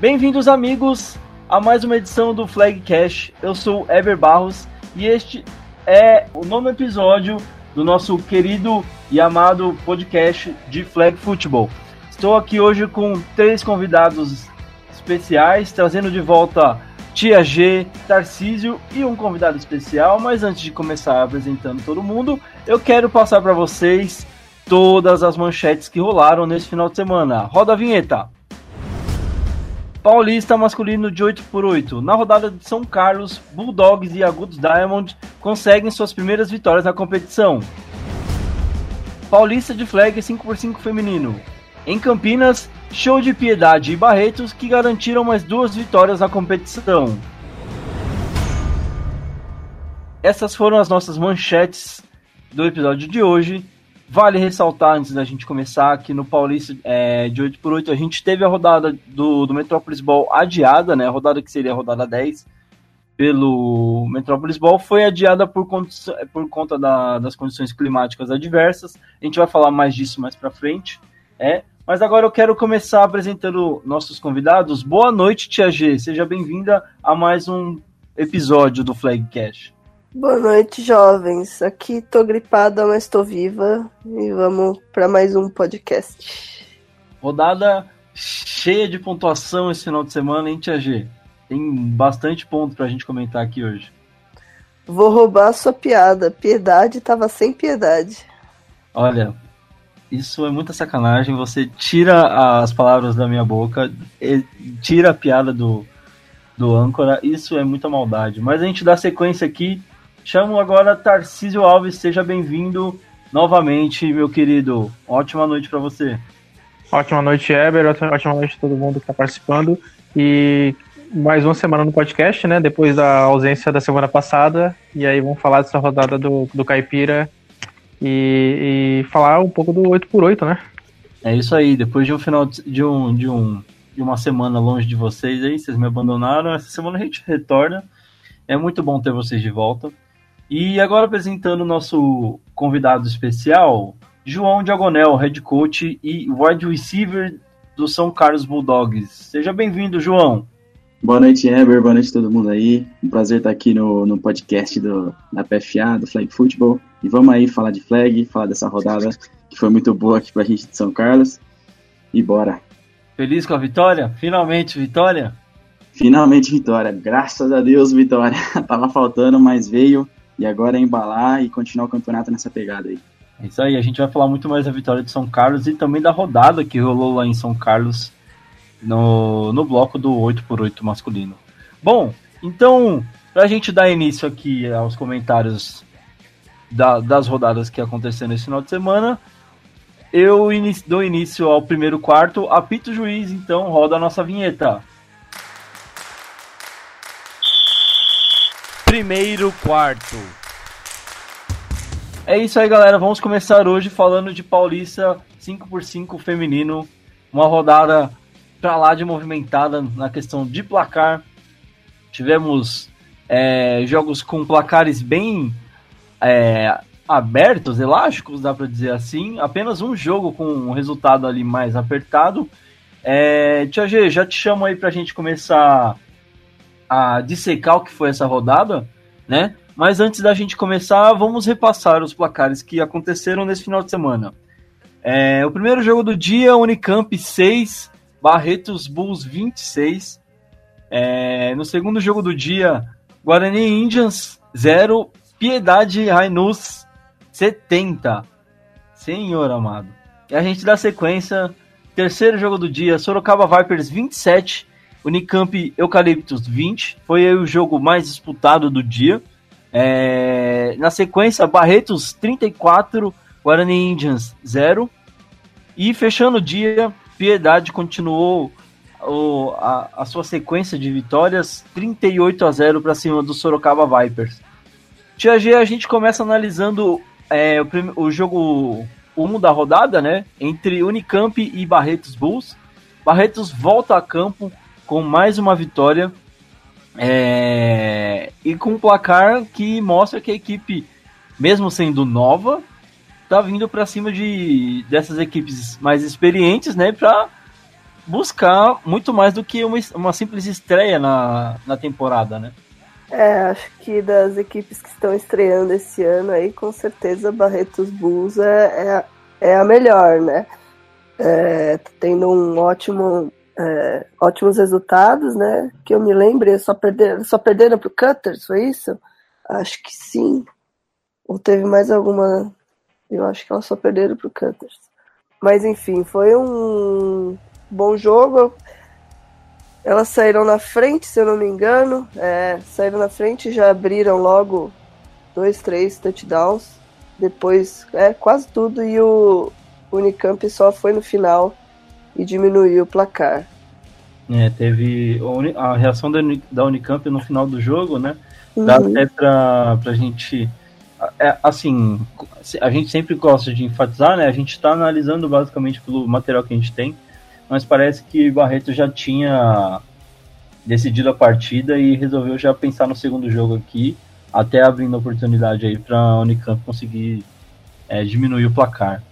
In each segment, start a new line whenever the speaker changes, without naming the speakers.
Bem-vindos, amigos, a mais uma edição do Flag Cash. Eu sou Ever Barros e este é o nono episódio do nosso querido e amado podcast de Flag Football. Estou aqui hoje com três convidados especiais, trazendo de volta Tia G, Tarcísio e um convidado especial. Mas antes de começar apresentando todo mundo, eu quero passar para vocês todas as manchetes que rolaram nesse final de semana. Roda a vinheta! Paulista masculino de 8 por 8 Na rodada de São Carlos, Bulldogs e Agudos Diamond conseguem suas primeiras vitórias na competição. Paulista de flag 5x5 feminino. Em Campinas, show de Piedade e Barretos que garantiram mais duas vitórias na competição. Essas foram as nossas manchetes do episódio de hoje. Vale ressaltar, antes da gente começar, que no Paulista é, de 8x8 a gente teve a rodada do, do Metrópolis Ball adiada, né? A rodada que seria a rodada 10 pelo Metrópolis Ball foi adiada por, por conta da, das condições climáticas adversas. A gente vai falar mais disso mais para frente. É. Mas agora eu quero começar apresentando nossos convidados. Boa noite, Tia G. Seja bem-vinda a mais um episódio do Flag Cash.
Boa noite, jovens. Aqui tô gripada, mas tô viva. E vamos para mais um podcast.
Rodada cheia de pontuação esse final de semana, hein, Tia G? Tem bastante ponto pra gente comentar aqui hoje.
Vou roubar a sua piada. Piedade tava sem piedade.
Olha, isso é muita sacanagem. Você tira as palavras da minha boca, tira a piada do, do âncora. Isso é muita maldade. Mas a gente dá sequência aqui Chamo agora Tarcísio Alves, seja bem-vindo novamente, meu querido. Ótima noite para você.
Ótima noite, Eber. Ótima noite a todo mundo que está participando. E mais uma semana no podcast, né? Depois da ausência da semana passada. E aí vamos falar dessa rodada do, do Caipira e, e falar um pouco do 8x8, né?
É isso aí. Depois de um final de um, de um de uma semana longe de vocês aí, vocês me abandonaram. Essa semana a gente retorna. É muito bom ter vocês de volta. E agora apresentando o nosso convidado especial, João Diagonel, head coach e wide receiver do São Carlos Bulldogs. Seja bem-vindo, João.
Boa noite, Eber. Boa noite a todo mundo aí. Um prazer estar aqui no, no podcast do, da PFA, do Flag Football. E vamos aí falar de flag, falar dessa rodada que foi muito boa aqui pra gente de São Carlos. E bora.
Feliz com a vitória? Finalmente vitória?
Finalmente vitória. Graças a Deus, vitória. Tava faltando, mas veio. E agora é embalar e continuar o campeonato nessa pegada aí.
É isso aí, a gente vai falar muito mais da vitória de São Carlos e também da rodada que rolou lá em São Carlos no, no bloco do 8x8 masculino. Bom, então, para a gente dar início aqui aos comentários da, das rodadas que aconteceram nesse final de semana, eu inicio, dou início ao primeiro quarto. Apito juiz, então, roda a nossa vinheta. Primeiro quarto. É isso aí, galera. Vamos começar hoje falando de Paulista 5x5 feminino. Uma rodada pra lá de movimentada na questão de placar. Tivemos é, jogos com placares bem é, abertos, elásticos, dá para dizer assim. Apenas um jogo com um resultado ali mais apertado. É, Tia G, já te chamo aí pra gente começar a dissecar o que foi essa rodada, né? Mas antes da gente começar, vamos repassar os placares que aconteceram nesse final de semana. É, o primeiro jogo do dia, Unicamp 6, Barretos Bulls 26. É, no segundo jogo do dia, Guarani Indians 0, Piedade Rainus 70. Senhor amado. E a gente dá sequência. Terceiro jogo do dia, Sorocaba Vipers 27, Unicamp Eucaliptus 20, foi o jogo mais disputado do dia. É, na sequência, Barretos 34, Guarani Indians 0. E fechando o dia, Piedade continuou o, a, a, sua sequência de vitórias 38 a 0 para cima do Sorocaba Vipers. Tia G, a gente começa analisando é, o, o, jogo 1 da rodada, né? Entre Unicamp e Barretos Bulls. Barretos volta a campo com mais uma vitória é, e com um placar que mostra que a equipe, mesmo sendo nova, tá vindo para cima de dessas equipes mais experientes, né, para buscar muito mais do que uma, uma simples estreia na, na temporada, né?
É, acho que das equipes que estão estreando esse ano aí, com certeza Barretos Bulls é, é, é a melhor, né? É, tá tendo um ótimo, é, ótimos resultados, né? Que eu me lembro, só perderam, só perderam pro Cutters, foi isso? Acho que sim. Ou teve mais alguma. Eu acho que elas só perderam pro Cutters. Mas enfim, foi um bom jogo. Elas saíram na frente, se eu não me engano. É, saíram na frente e já abriram logo dois, três touchdowns. Depois, é quase tudo. E o Unicamp só foi no final e diminuiu o placar.
É, teve a reação da Unicamp no final do jogo, né? Dá uhum. até pra, pra gente. É, assim, a gente sempre gosta de enfatizar, né? A gente está analisando basicamente pelo material que a gente tem mas parece que Barreto já tinha decidido a partida e resolveu já pensar no segundo jogo aqui, até abrindo oportunidade aí para a Unicamp conseguir é, diminuir o placar.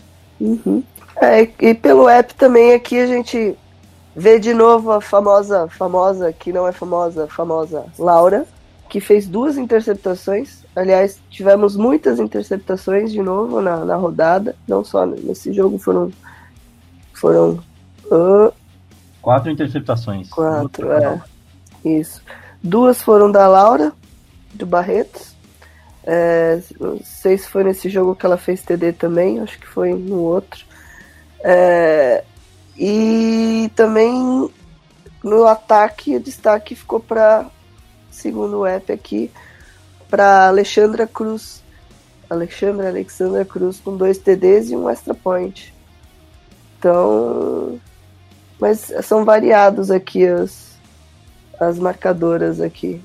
Uhum. É, e pelo app também aqui a gente vê de novo a famosa, famosa, que não é famosa, famosa Laura, que fez duas interceptações. Aliás, tivemos muitas interceptações de novo na, na rodada, não só nesse jogo, foram, foram Uh,
quatro interceptações.
Quatro, é. Isso. Duas foram da Laura, do Barretos. É, não sei se foi nesse jogo que ela fez TD também, acho que foi no outro. É, e também no ataque, o destaque ficou para, segundo o app aqui, para Alexandra Cruz. Alexandra Alexandra Cruz com dois TDs e um extra point. Então, mas são variados aqui as, as marcadoras aqui.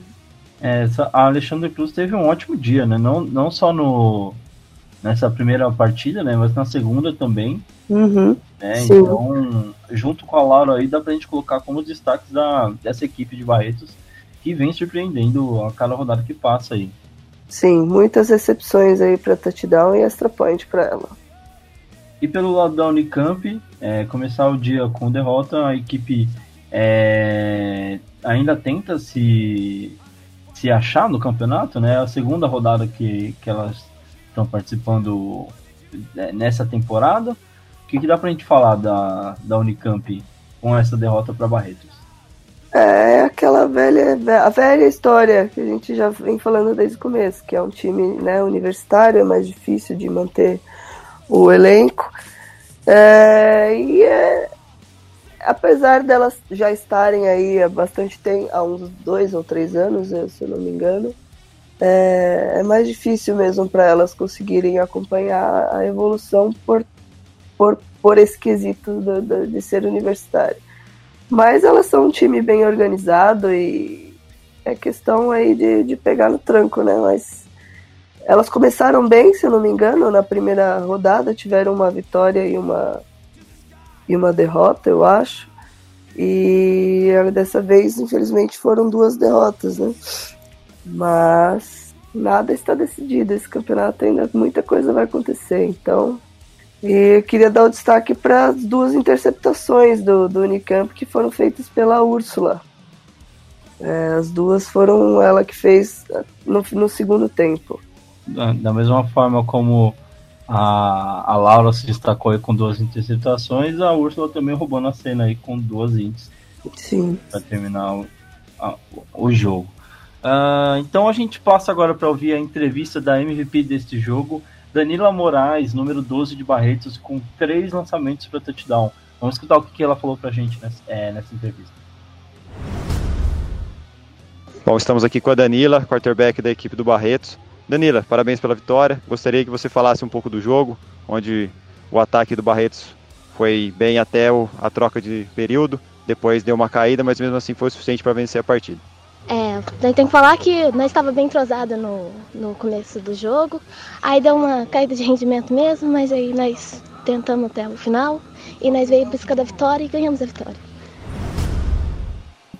É, a Alexandre Cruz teve um ótimo dia, né? Não, não só no, nessa primeira partida, né? Mas na segunda também.
Uhum,
né? Então, junto com a Laura aí, dá pra gente colocar como destaques da, dessa equipe de Barretos que vem surpreendendo a cada rodada que passa aí.
Sim, muitas recepções aí para touchdown e extra point para ela.
E pelo lado da Unicamp, é, começar o dia com derrota, a equipe é, ainda tenta se, se achar no campeonato, né? A segunda rodada que, que elas estão participando é, nessa temporada. O que, que dá pra gente falar da, da Unicamp com essa derrota para Barretos?
É aquela velha, a velha história que a gente já vem falando desde o começo, que é um time né, universitário, é mais difícil de manter o elenco. É, e é, apesar delas já estarem aí há bastante tempo, há uns dois ou três anos, se eu não me engano, é, é mais difícil mesmo para elas conseguirem acompanhar a evolução por, por, por esse quesito do, do, de ser universitário. Mas elas são um time bem organizado e é questão aí de, de pegar no tranco, né? Mas elas começaram bem, se eu não me engano, na primeira rodada, tiveram uma vitória e uma, e uma derrota, eu acho. E dessa vez, infelizmente, foram duas derrotas, né? Mas nada está decidido. Esse campeonato ainda muita coisa vai acontecer. Então, e eu queria dar o destaque para as duas interceptações do, do Unicamp que foram feitas pela Úrsula. É, as duas foram ela que fez no, no segundo tempo
da, mesma forma como a, a Laura se destacou aí com duas interceptações, a Úrsula também roubando a cena aí com duas ints.
Sim.
Para terminar o, a, o jogo. Uh, então a gente passa agora para ouvir a entrevista da MVP deste jogo, Danila Moraes, número 12 de Barretos, com três lançamentos para touchdown. Vamos escutar o que ela falou para a gente nessa, é, nessa entrevista.
Bom, estamos aqui com a Danila, quarterback da equipe do Barretos. Danila, parabéns pela vitória. Gostaria que você falasse um pouco do jogo, onde o ataque do Barretos foi bem até o, a troca de período, depois deu uma caída, mas mesmo assim foi suficiente para vencer a partida.
É, daí tem que falar que nós estava bem entrosada no, no começo do jogo, aí deu uma caída de rendimento mesmo, mas aí nós tentamos até o final e nós veio buscar a vitória e ganhamos a vitória.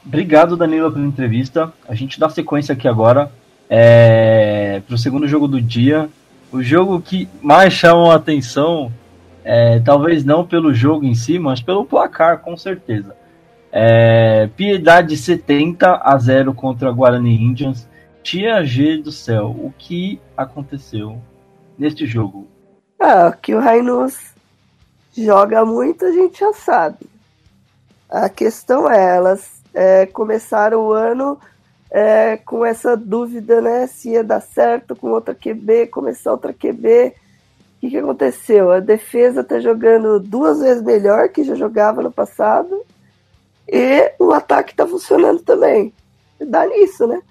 Obrigado, Danila, pela entrevista. A gente dá sequência aqui agora é, para o segundo jogo do dia. O jogo que mais chamou a atenção É, talvez não pelo jogo em si, mas pelo placar, com certeza. É, Piedade 70 a 0 contra Guarani Indians. Tia G do céu, o que aconteceu neste jogo?
Ah, que o Rainos joga muito, a gente já sabe. A questão é, elas é, começaram o ano é, com essa dúvida, né? Se ia dar certo com outra QB, começar outra QB. O que, que aconteceu? A defesa está jogando duas vezes melhor que já jogava no passado. E o ataque está funcionando também. Dá nisso, né?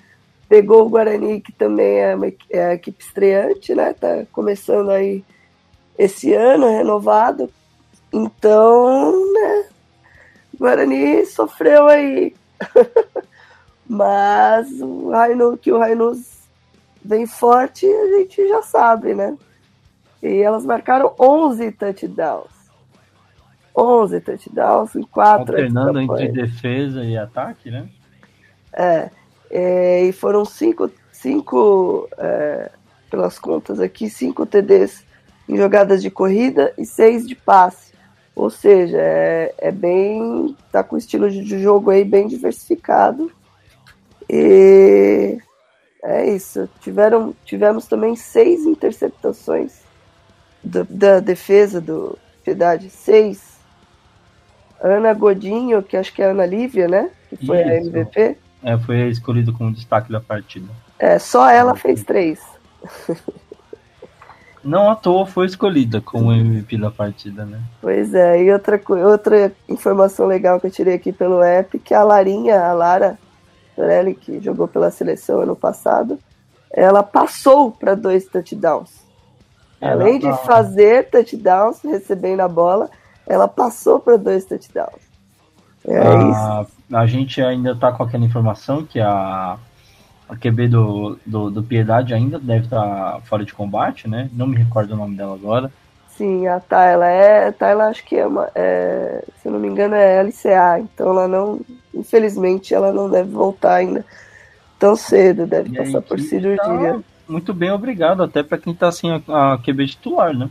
Pegou o Guarani, que também é, uma, é a equipe estreante, né? Tá começando aí esse ano, renovado. Então, né? O Guarani sofreu aí. Mas o Raino, que o Rainos vem forte, a gente já sabe, né? E elas marcaram 11 touchdowns. 11 touchdowns em 4
Alternando entre defesa e ataque, né?
É. é e foram 5, cinco, é, pelas contas aqui, 5 TDs em jogadas de corrida e 6 de passe. Ou seja, é, é bem. tá com o estilo de jogo aí bem diversificado. E é isso. Tiveram, tivemos também seis interceptações do, da defesa do Piedade. Seis. Ana Godinho, que acho que é a Ana Lívia, né? Que foi isso. a MVP.
É, foi escolhido como destaque da partida.
É, só ela fez três.
Não à toa foi escolhida como MVP da partida, né?
Pois é, e outra, outra informação legal que eu tirei aqui pelo app, que a Larinha, a Lara Torelli, que jogou pela seleção ano passado, ela passou para dois touchdowns. Além de fazer touchdowns, recebendo a bola, ela passou para dois touchdowns.
É a, isso. A gente ainda está com aquela informação que a a QB do, do, do, Piedade ainda deve estar tá fora de combate, né? Não me recordo o nome dela agora.
Sim, a Tayla é. Tayla acho que é uma. É, se não me engano, é LCA, então ela não. Infelizmente, ela não deve voltar ainda tão cedo, deve e passar por cirurgia. Tá
muito bem, obrigado, até para quem tá assim, a, a QB titular, né?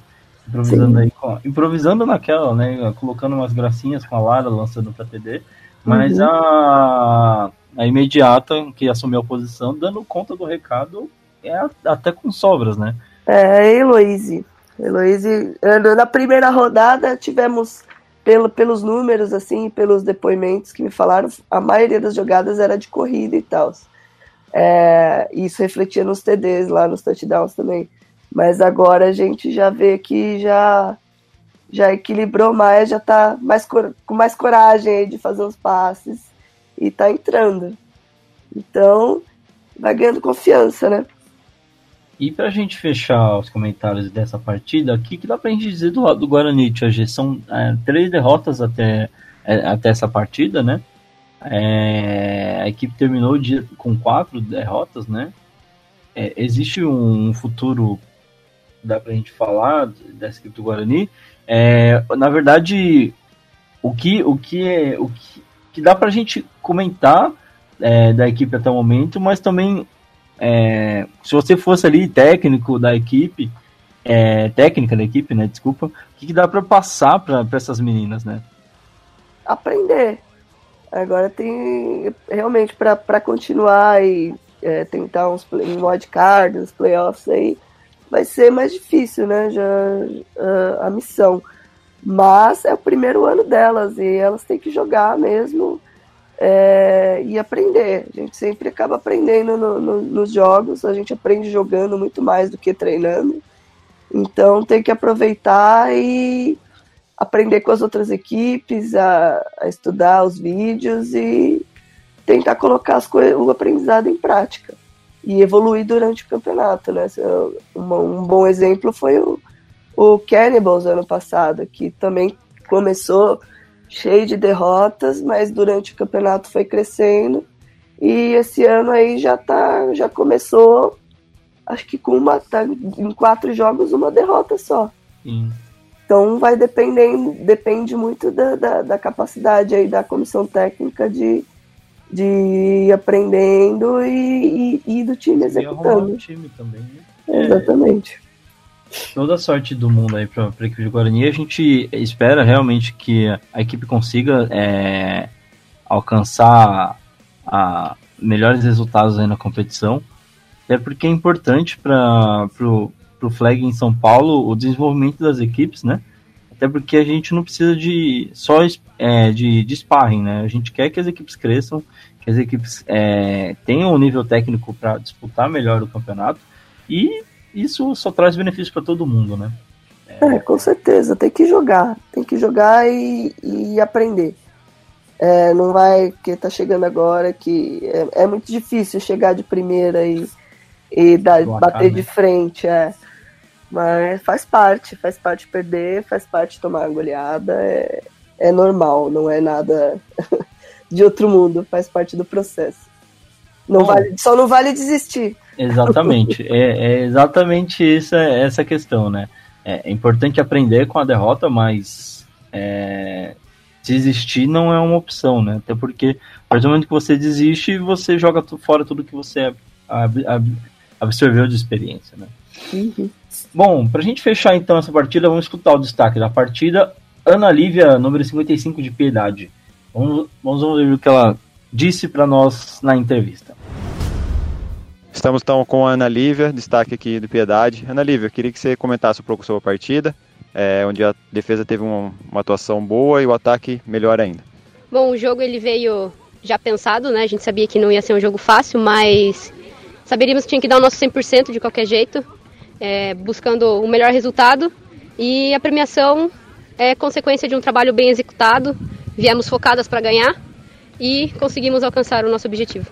Improvisando Sim. aí, improvisando naquela, né? Colocando umas gracinhas com a Lara, lançando para TD. Mas uhum. a a imediata que assumiu a posição, dando conta do recado, é até com sobras, né?
É, Heloise. Heloise, na primeira rodada tivemos, pelo, pelos números, assim, pelos depoimentos que me falaram, a maioria das jogadas era de corrida e tal. É, isso refletia nos TDs lá, nos touchdowns também. Mas agora a gente já vê que já já equilibrou mais, já tá mais com mais coragem de fazer os passes e tá entrando. Então, vai ganhando confiança, né?
E pra gente fechar os comentários dessa partida, o que, que dá pra gente dizer do do Guarani, Tia? São é, três derrotas até, é, até essa partida, né? É, a equipe terminou de, com quatro derrotas, né? É, existe um futuro, dá pra gente falar, equipe do Guarani. É, na verdade, o que, o que, é, o que que dá para a gente comentar é, da equipe até o momento, mas também é, se você fosse ali técnico da equipe, é, técnica da equipe, né? Desculpa, o que, que dá para passar para essas meninas, né?
Aprender. Agora tem realmente para continuar e é, tentar uns um wildcard, uns playoffs aí, vai ser mais difícil, né? Já a, a missão. Mas é o primeiro ano delas e elas têm que jogar mesmo é, e aprender. A gente sempre acaba aprendendo no, no, nos jogos, a gente aprende jogando muito mais do que treinando. Então tem que aproveitar e aprender com as outras equipes, a, a estudar os vídeos e tentar colocar o aprendizado em prática e evoluir durante o campeonato. Né? Um, bom exemplo foi o o Cannibals ano passado, que também começou cheio de derrotas, mas durante o campeonato foi crescendo. E esse ano aí já tá, já começou, acho que com uma, tá, em quatro jogos uma derrota só.
Sim.
Então vai dependendo, depende muito da, da, da, capacidade aí da comissão técnica de, de ir aprendendo e, e, e do time executando.
time também, né?
Exatamente.
toda a sorte do mundo aí para a equipe de Guarani. A gente espera realmente que a equipe consiga é, alcançar a, melhores resultados aí na competição. É porque é importante para o flag em São Paulo o desenvolvimento das equipes, né? Até porque a gente não precisa de só é, de, de sparring, né? A gente quer que as equipes cresçam, que as equipes é, tenham um nível técnico para disputar melhor o campeonato e isso só traz benefícios para todo mundo, né?
É... com certeza. Tem que jogar, tem que jogar e, e aprender. É, não vai que tá chegando agora que é, é, muito difícil chegar de primeira e, e dar, bater de frente, é. Mas faz parte, faz parte perder, faz parte tomar goleada, é, é normal, não é nada de outro mundo, faz parte do processo. Não vale, só não vale desistir.
Exatamente, é, é, exatamente essa, essa questão, né? É, é importante aprender com a derrota, mas é, desistir não é uma opção, né? Até porque, a partir do momento que você desiste, você joga fora tudo que você ab ab absorveu de experiência, né? Uhum. Bom, pra gente fechar então essa partida, vamos escutar o destaque da partida. Ana Lívia, número 55 de Piedade. Vamos, vamos ouvir o que ela disse para nós na entrevista.
Estamos então com a Ana Lívia, destaque aqui do Piedade. Ana Lívia, queria que você comentasse um pouco sobre a partida, é, onde a defesa teve uma, uma, atuação boa e o ataque melhor ainda.
Bom, o jogo ele veio já pensado, né? A gente sabia que não ia ser um jogo fácil, mas saberíamos que tinha que dar o nosso 100% de qualquer jeito, é, buscando o melhor resultado. E a premiação é consequência de um trabalho bem executado. Viemos focadas para ganhar e conseguimos alcançar o nosso objetivo.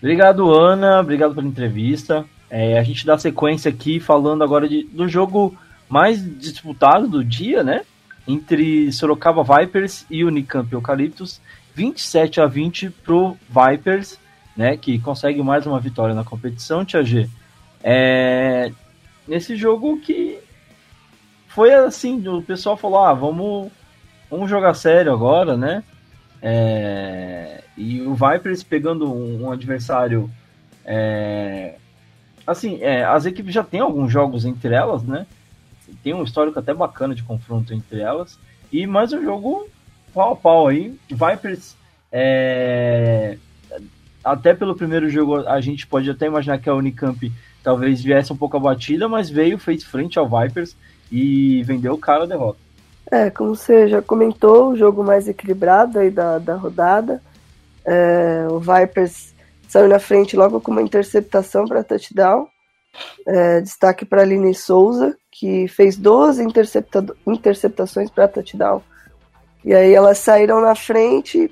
Obrigado, Ana. Obrigado pela entrevista. É, a gente dá sequência aqui falando agora de, do jogo mais disputado do dia, né? Entre Sorocaba Vipers e Unicamp Eucaliptus. 27 a 20 pro Vipers, né? Que consegue mais uma vitória na competição, Tia G. É, nesse jogo que foi assim, o pessoal falou, ah, vamos, vamos jogar sério agora, né? É, e o Vipers pegando um, um adversário. É, assim, é, as equipes já têm alguns jogos entre elas, né? Tem um histórico até bacana de confronto entre elas. E mais um jogo pau a pau aí. Vipers. É, até pelo primeiro jogo, a gente pode até imaginar que a Unicamp talvez viesse um pouco abatida, mas veio, fez frente ao Vipers e vendeu o cara a derrota.
É, como você já comentou, o jogo mais equilibrado aí da, da rodada. É, o Vipers saiu na frente logo com uma interceptação para touchdown. É, destaque para Aline Souza, que fez 12 intercepta interceptações para touchdown. E aí elas saíram na frente,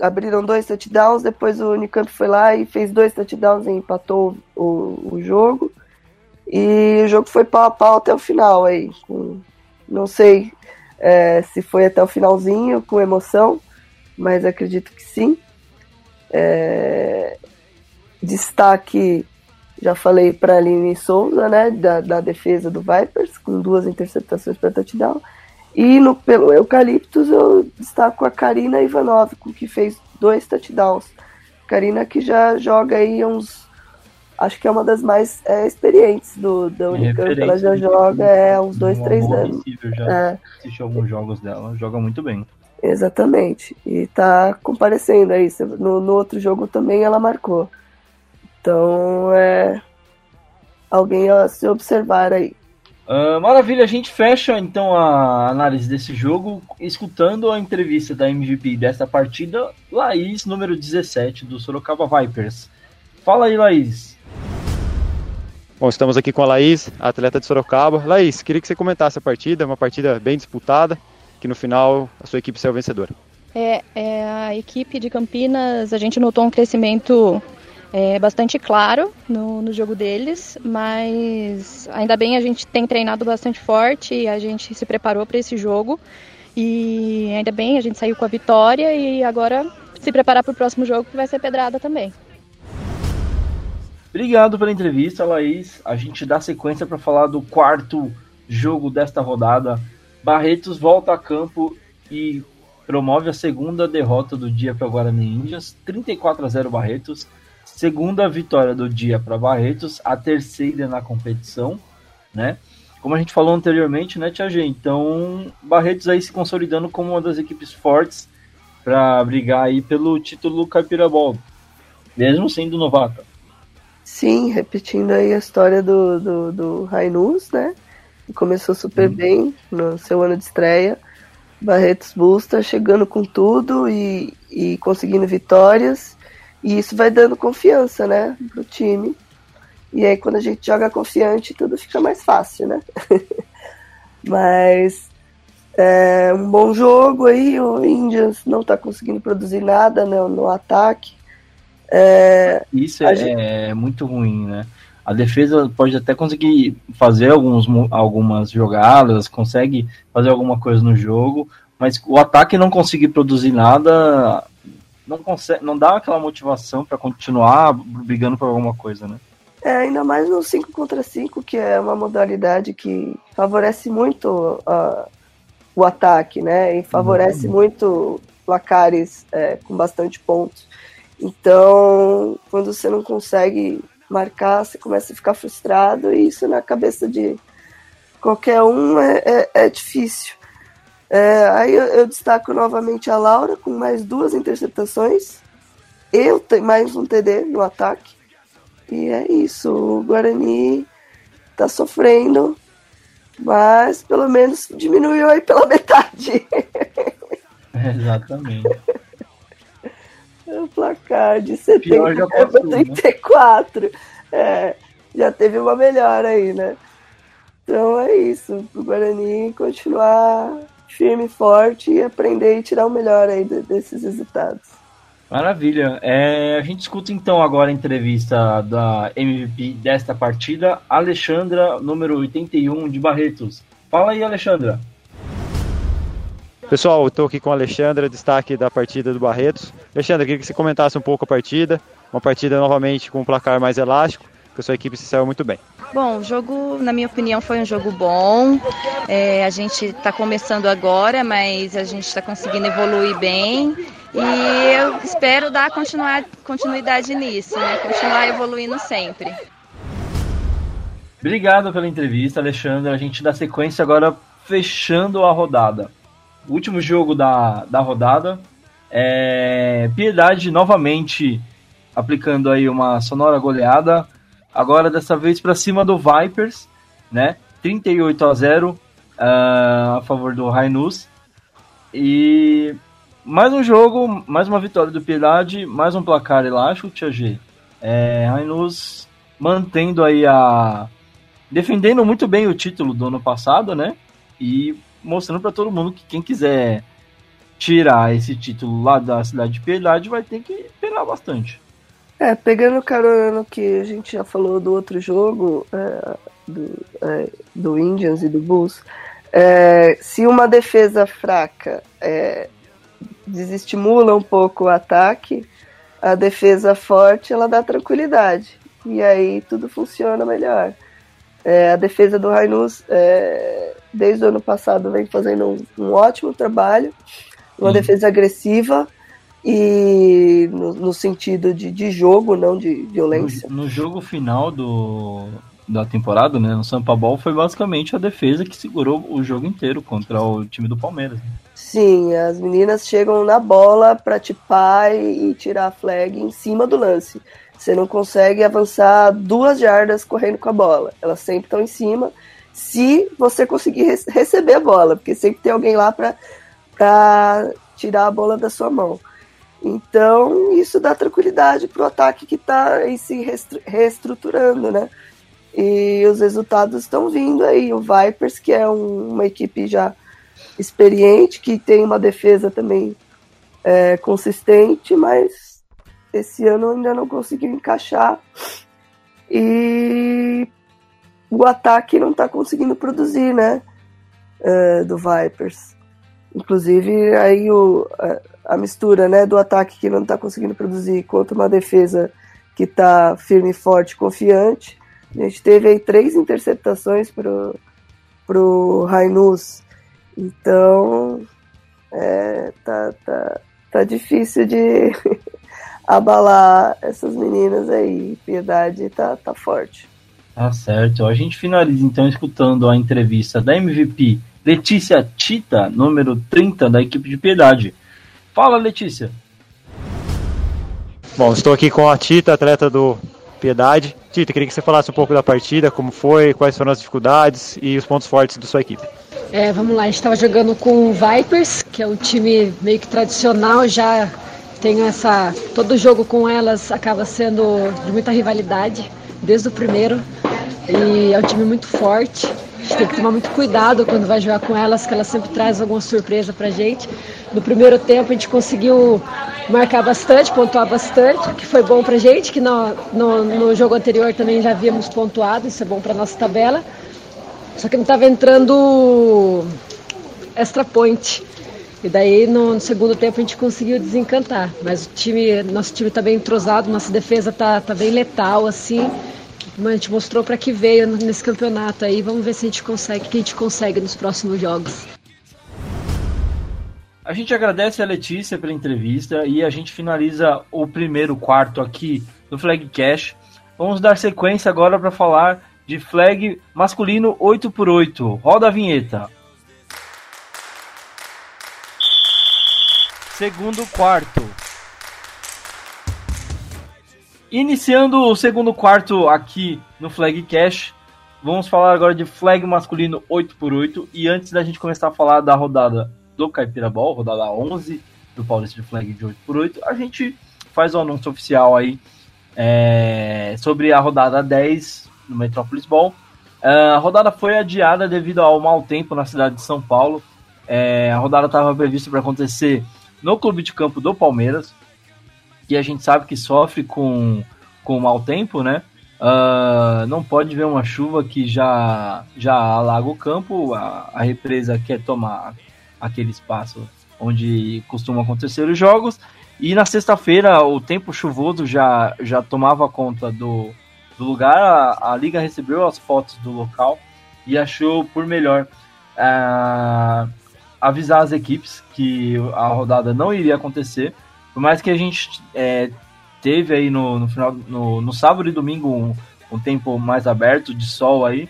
abriram dois touchdowns, depois o Unicamp foi lá e fez dois touchdowns e empatou o, o jogo. E o jogo foi pau a pau até o final aí, com não sei é, se foi até o finalzinho com emoção, mas acredito que sim. É, destaque, já falei para a Aline Souza, né, da, da, defesa do Vipers, com duas interceptações para touchdown. E no, pelo Eucaliptus eu destaco a Karina Ivanov, que fez dois touchdowns. Karina que já joga aí uns acho que é uma das mais é, experientes do, da Unicamp. Ela já joga é, uns dois, três anos.
Já é. assisti alguns jogos dela, joga muito bem.
Exatamente. E tá comparecendo aí. No, no outro jogo também ela marcou. Então é alguém a se observar aí.
Uh, maravilha, a gente fecha então a análise desse jogo escutando a entrevista da MVP dessa partida, Laís, número 17 do Sorocaba Vipers. Fala aí, Laís.
Bom, estamos aqui com a Laís, atleta de Sorocaba. Laís, queria que você comentasse a partida, uma partida bem disputada, que no final a sua equipe saiu vencedora.
É, é a equipe de Campinas, a gente notou um crescimento é, bastante claro no, no jogo deles, mas ainda bem a gente tem treinado bastante forte, a gente se preparou para esse jogo e ainda bem a gente saiu com a vitória e agora se preparar para o próximo jogo que vai ser pedrada também.
Obrigado pela entrevista, Laís. A gente dá sequência para falar do quarto jogo desta rodada. Barretos volta a campo e promove a segunda derrota do dia para o Guarani Índias, 34 a 0 Barretos. Segunda vitória do dia para Barretos, a terceira na competição, né? Como a gente falou anteriormente, né, Tia G? Então, Barretos aí se consolidando como uma das equipes fortes para brigar aí pelo título Caipira Ball, mesmo sendo novata.
Sim, repetindo aí a história do, do, do Rainus, né? Começou super hum. bem no seu ano de estreia. Barretos Busta chegando com tudo e, e conseguindo vitórias. E isso vai dando confiança, né, pro time. E aí quando a gente joga confiante, tudo fica mais fácil, né? Mas é um bom jogo aí, o Indians não está conseguindo produzir nada né, no ataque.
É, Isso é, gente... é, muito ruim, né? A defesa pode até conseguir fazer alguns, algumas jogadas, consegue fazer alguma coisa no jogo, mas o ataque não conseguir produzir nada, não consegue, não dá aquela motivação para continuar brigando por alguma coisa, né?
É, ainda mais no 5 contra 5, que é uma modalidade que favorece muito uh, o ataque, né? E favorece uhum. muito placares é, com bastante pontos. Então, quando você não consegue marcar, você começa a ficar frustrado e isso na cabeça de qualquer um é, é, é difícil. É, aí eu, eu, destaco novamente a Laura com mais duas interceptações. Eu tenho mais um TD no ataque. E é isso. O Guarani tá sofrendo, mas pelo menos diminuiu aí pela metade.
Exatamente
o placar de 70 para 34. É, já teve uma melhora aí, né? Então é isso. O Guarani continuar firme e forte e aprender e tirar o melhor aí desses resultados.
Maravilha. É, a gente escuta então agora a entrevista da MVP desta partida, Alexandra, número 81 de Barretos. Fala aí, Alexandra.
Pessoal, eu estou aqui com a Alexandra, destaque da partida do Barretos. Alexandra, queria que você comentasse um pouco a partida. Uma partida novamente com um placar mais elástico, que a sua equipe se saiu muito bem.
Bom, o jogo, na minha opinião, foi um jogo bom. É, a gente está começando agora, mas a gente está conseguindo evoluir bem. E eu espero dar continuar, continuidade nisso, né? Continuar evoluindo sempre.
Obrigado pela entrevista, Alexandra. A gente dá sequência agora fechando a rodada último jogo da, da rodada. É, Piedade novamente aplicando aí uma sonora goleada. Agora dessa vez para cima do Vipers, né? 38 a 0 uh, a favor do Rainus. E mais um jogo, mais uma vitória do Piedade, mais um placar elástico, Tia G. É, Rainus mantendo aí a. defendendo muito bem o título do ano passado, né? E mostrando para todo mundo que quem quiser tirar esse título lá da cidade de Piedade vai ter que pegar bastante.
É, pegando carona no que a gente já falou do outro jogo, é, do, é, do Indians e do Bulls, é, se uma defesa fraca é, desestimula um pouco o ataque, a defesa forte ela dá tranquilidade. E aí tudo funciona melhor. É, a defesa do Rainus, é, desde o ano passado, vem fazendo um, um ótimo trabalho, uma uhum. defesa agressiva e no, no sentido de, de, jogo, não de violência.
No, no, jogo final do, da temporada, né, no Sampa Ball, foi basicamente a defesa que segurou o jogo inteiro contra o time do Palmeiras.
Sim, as meninas chegam na bola para tipar e, e tirar a flag em cima do lance. Você não consegue avançar duas jardas correndo com a bola. Elas sempre estão em cima. Se você conseguir receber a bola, porque sempre tem alguém lá para tirar a bola da sua mão. Então, isso dá tranquilidade para o ataque que está se reestruturando, né? E os resultados estão vindo aí. O Vipers, que é um, uma equipe já experiente, que tem uma defesa também é, consistente, mas esse ano ainda não conseguiu encaixar e o ataque não está conseguindo produzir, né? Uh, do Vipers. Inclusive aí o, a, a, mistura, né, do ataque que não está conseguindo produzir contra uma defesa que está firme, forte, confiante. A gente teve aí três interceptações pro pro Rainus. Então, é, tá, tá, tá difícil de abalar essas meninas aí. Piedade tá, tá forte.
Tá certo. A gente finaliza então escutando a entrevista da MVP Letícia Tita, número 30 da equipe de Piedade. Fala, Letícia.
Bom, estou aqui com a Tita, atleta do Piedade. Tita, queria que você falasse um pouco da partida, como foi, quais foram as dificuldades e os pontos fortes da sua equipe.
É, vamos lá, a gente estava jogando com o Vipers, que é um time meio que tradicional, já tem essa. Todo jogo com elas acaba sendo de muita rivalidade, desde o primeiro. E é um time muito forte. A gente tem que tomar muito cuidado quando vai jogar com elas, que elas sempre trazem alguma surpresa pra gente. No primeiro tempo a gente conseguiu marcar bastante, pontuar bastante, que foi bom pra gente, que no, no, no jogo anterior também já havíamos pontuado, isso é bom pra nossa tabela. Só que não estava entrando extra point. E daí no, no, segundo tempo a gente conseguiu desencantar. Mas o time, nosso time está bem entrosado, nossa defesa está tá bem letal, assim. A gente mostrou para que veio nesse campeonato aí. Vamos ver se a gente consegue, que a gente consegue nos próximos jogos.
A gente agradece a Letícia pela entrevista e a gente finaliza o primeiro quarto aqui do Flag Cash. Vamos dar sequência agora para falar de flag masculino 8x8. Roda a vinheta. Segundo quarto. Iniciando o segundo quarto aqui no Flag Cash, vamos falar agora de flag masculino 8x8. E antes da gente começar a falar da rodada do Caipira Ball, rodada 11 do Paulista de Flag de 8x8, a gente faz o anúncio oficial aí é, sobre a rodada 10 no Metrópolis Ball. Uh, a rodada foi adiada devido ao mau tempo na cidade de São Paulo. É, a rodada estava prevista para acontecer no Clube de Campo do Palmeiras, que a gente sabe que sofre com, com mau tempo, né? Uh, não pode ver uma chuva que já, já alaga o campo, a, a represa quer tomar aquele espaço onde costumam acontecer os jogos. E na sexta-feira o tempo chuvoso já, já tomava conta do, do lugar, a, a, liga recebeu as fotos do local e achou por melhor uh, avisar as equipes que a rodada não iria acontecer, por mais que a gente é, teve aí no, no final no, no, sábado e domingo um, um, tempo mais aberto de sol aí,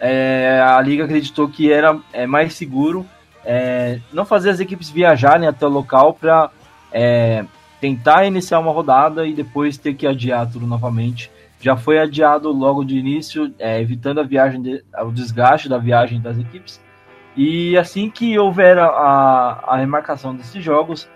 é, a liga acreditou que era é, mais seguro é, não fazer as equipes viajarem até o local para é, tentar iniciar uma rodada e depois ter que adiar tudo novamente já foi adiado logo de início, é, evitando a viagem, de, o desgaste da viagem das equipes. E assim que houver a, a remarcação desses jogos,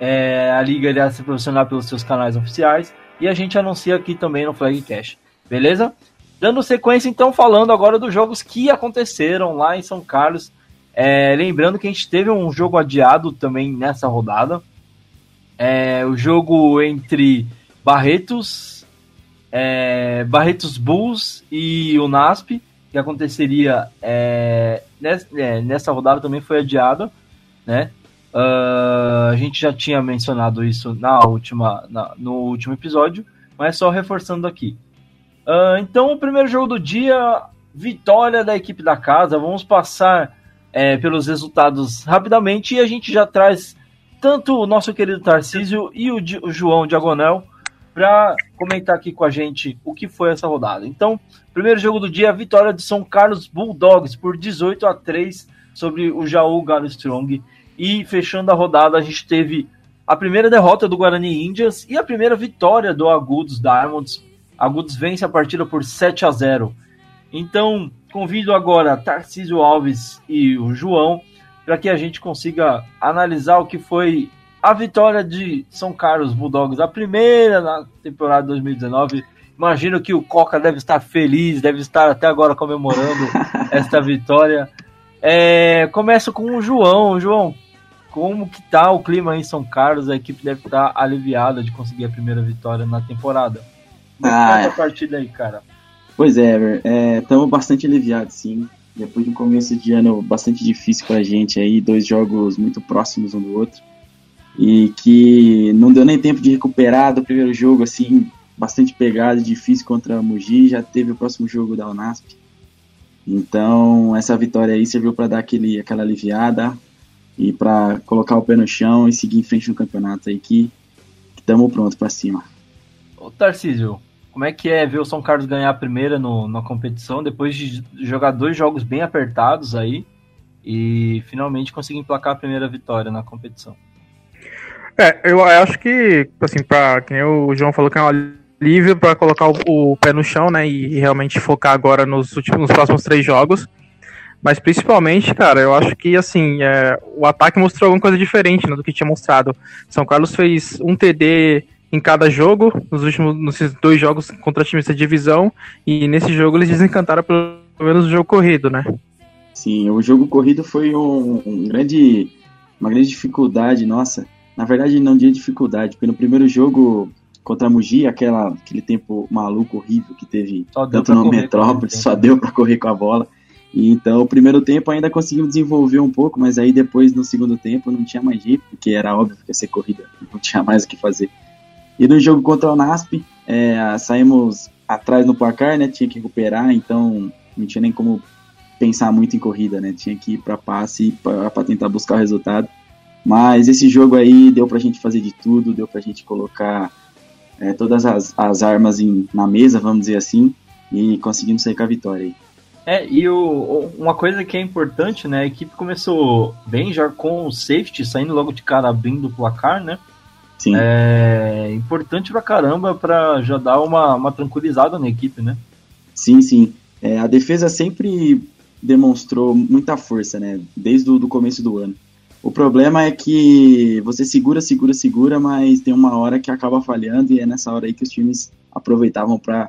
é, a liga irá se posicionar pelos seus canais oficiais e a gente anuncia aqui também no Flag Cash, beleza? Dando sequência, então, falando agora dos jogos que aconteceram lá em São Carlos. É, lembrando que a gente teve um jogo adiado também nessa rodada. É, o jogo entre Barretos é, Barretos Bulls e o NASP, que aconteceria é, nessa, é, nessa, rodada também foi adiada, né? Uh, a gente já tinha mencionado isso na última, na, no último episódio, mas só reforçando aqui. Uh, então, o primeiro jogo do dia, vitória da equipe da casa. Vamos passar é, pelos resultados rapidamente e a gente já traz tanto o nosso querido Tarcísio e o, o João Diagonel para comentar aqui com a gente o que foi essa rodada. Então, primeiro jogo do dia, vitória de São Carlos Bulldogs por 18 a 3 sobre o Jaú Galo Strong. E fechando a rodada, a gente teve a primeira derrota do Guarani Indians e a primeira vitória do Agudos Diamonds. Agudos vence a partida por 7 a 0. Então, convido agora Tarcísio Alves e o João para que a gente consiga analisar o que foi a vitória de São Carlos Bulldogs, a primeira na temporada 2019. Imagino que o Coca deve estar feliz, deve estar até agora comemorando esta vitória. É, começa com o João. João, como que tá o clima em São Carlos? A equipe deve estar aliviada de conseguir a primeira vitória na temporada. Como ah, essa partida aí, cara?
Pois é, estamos é, bastante aliviados, sim. Depois de um começo de ano bastante difícil para a gente aí, dois jogos muito próximos um do outro e que não deu nem tempo de recuperar do primeiro jogo, assim, bastante pegado, difícil contra a Mugi, já teve o próximo jogo da Unasp. Então, essa vitória aí serviu para dar aquele, aquela aliviada e para colocar o pé no chão e seguir em frente no campeonato aí que tamo pronto para cima.
Ô Tarcísio, como é que é ver o São Carlos ganhar a primeira no, na competição, depois de jogar dois jogos bem apertados aí, e finalmente conseguir emplacar a primeira vitória na competição?
É, eu acho que, assim, pra, que nem o João falou que é uma alívio para colocar o, o, pé no chão, né, e, e realmente focar agora nos, últimos, nos próximos três jogos. Mas principalmente, cara, eu acho que assim, é, o ataque mostrou alguma coisa diferente né, do que tinha mostrado. São Carlos fez um TD em cada jogo, nos últimos nos dois jogos contra times da divisão, e nesse jogo eles desencantaram pelo menos o jogo corrido, né?
Sim, o jogo corrido foi um, um grande, uma grande dificuldade, nossa. Na verdade, não de dificuldade, porque no primeiro jogo contra a Mugi, aquela, aquele tempo maluco, horrível que teve tanto no Metrópolis, só deu para correr com a bola. Então, o primeiro tempo ainda conseguimos desenvolver um pouco, mas aí depois, no segundo tempo, não tinha mais jeito, porque era óbvio que ia ser corrida, não tinha mais o que fazer. E no jogo contra o Nasp, é, saímos atrás no placar, né? Tinha que recuperar, então não tinha nem como pensar muito em corrida, né? Tinha que ir para passe para tentar buscar o resultado. Mas esse jogo aí deu pra gente fazer de tudo, deu pra gente colocar é, todas as, as armas em, na mesa, vamos dizer assim, e conseguimos sair com a vitória aí.
É, e o, uma coisa que é importante, né? A equipe começou bem já com o safety, saindo logo de cara abrindo o placar, né?
Sim.
É importante pra caramba para já dar uma, uma tranquilizada na equipe, né?
Sim, sim. É, a defesa sempre demonstrou muita força, né? Desde o do começo do ano. O problema é que você segura, segura, segura, mas tem uma hora que acaba falhando e é nessa hora aí que os times aproveitavam para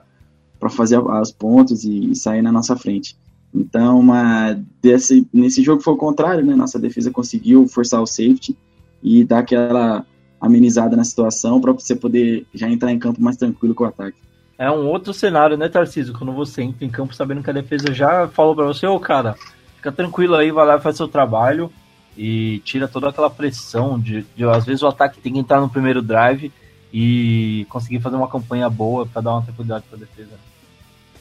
para fazer os pontos e, e, sair na nossa frente. Então, uma, desse, nesse jogo foi o contrário, né? Nossa defesa conseguiu forçar o safety e dar aquela amenizada na situação para você poder já entrar em campo mais tranquilo com o ataque.
É um outro cenário, né, Tarcísio? Quando você entra em campo sabendo que a defesa já falou para você, ô oh, cara, fica tranquilo aí, vai lá faz seu trabalho e tira toda aquela pressão de, de às vezes o ataque tem que entrar no primeiro drive e conseguir fazer uma campanha boa para dar uma tranquilidade para a defesa.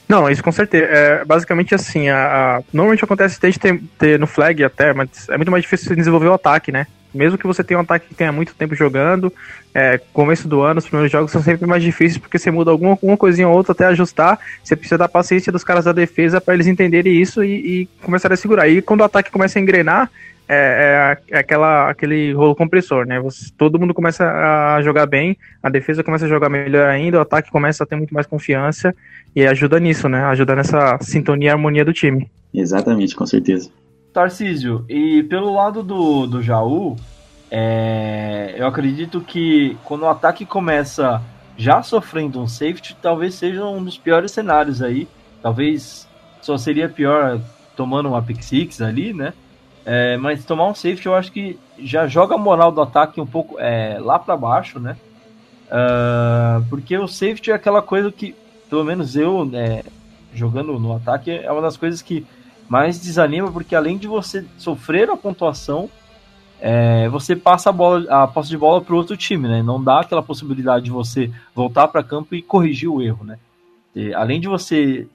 Não, isso com certeza. É basicamente assim, a, a normalmente acontece desde ter, ter, no flag até, mas é muito mais difícil desenvolver o ataque, né? Mesmo que você tenha um ataque que tenha muito tempo jogando, é, começo do ano, os primeiros jogos são sempre mais difíceis porque você muda alguma, alguma coisinha ou outra até ajustar. Você precisa da paciência dos caras da defesa para eles entenderem isso e, e começarem a segurar. E quando o ataque começa a engrenar, é, é, é, aquela, aquele rolo compressor, né? Você, todo mundo começa a jogar bem, a defesa começa a jogar melhor ainda, o ataque começa a ter muito mais confiança e ajuda nisso, né? Ajuda nessa sintonia e harmonia do time.
Exatamente, com certeza.
Tarcísio, e pelo lado do, do Jaú, é, eu acredito que quando o ataque começa já sofrendo um safety, talvez seja um dos piores cenários aí. Talvez só seria pior tomando uma pick six ali, né? É, mas tomar um safety eu acho que já joga a moral do ataque um pouco é, lá para baixo, né? Uh, porque o safety é aquela coisa que, pelo menos eu, né, jogando no ataque, é uma das coisas que mais desanima, porque além de você sofrer a pontuação, é, você passa a, bola, a posse de bola para outro time, né? Não dá aquela possibilidade de você voltar para campo e corrigir o erro, né? E, além de você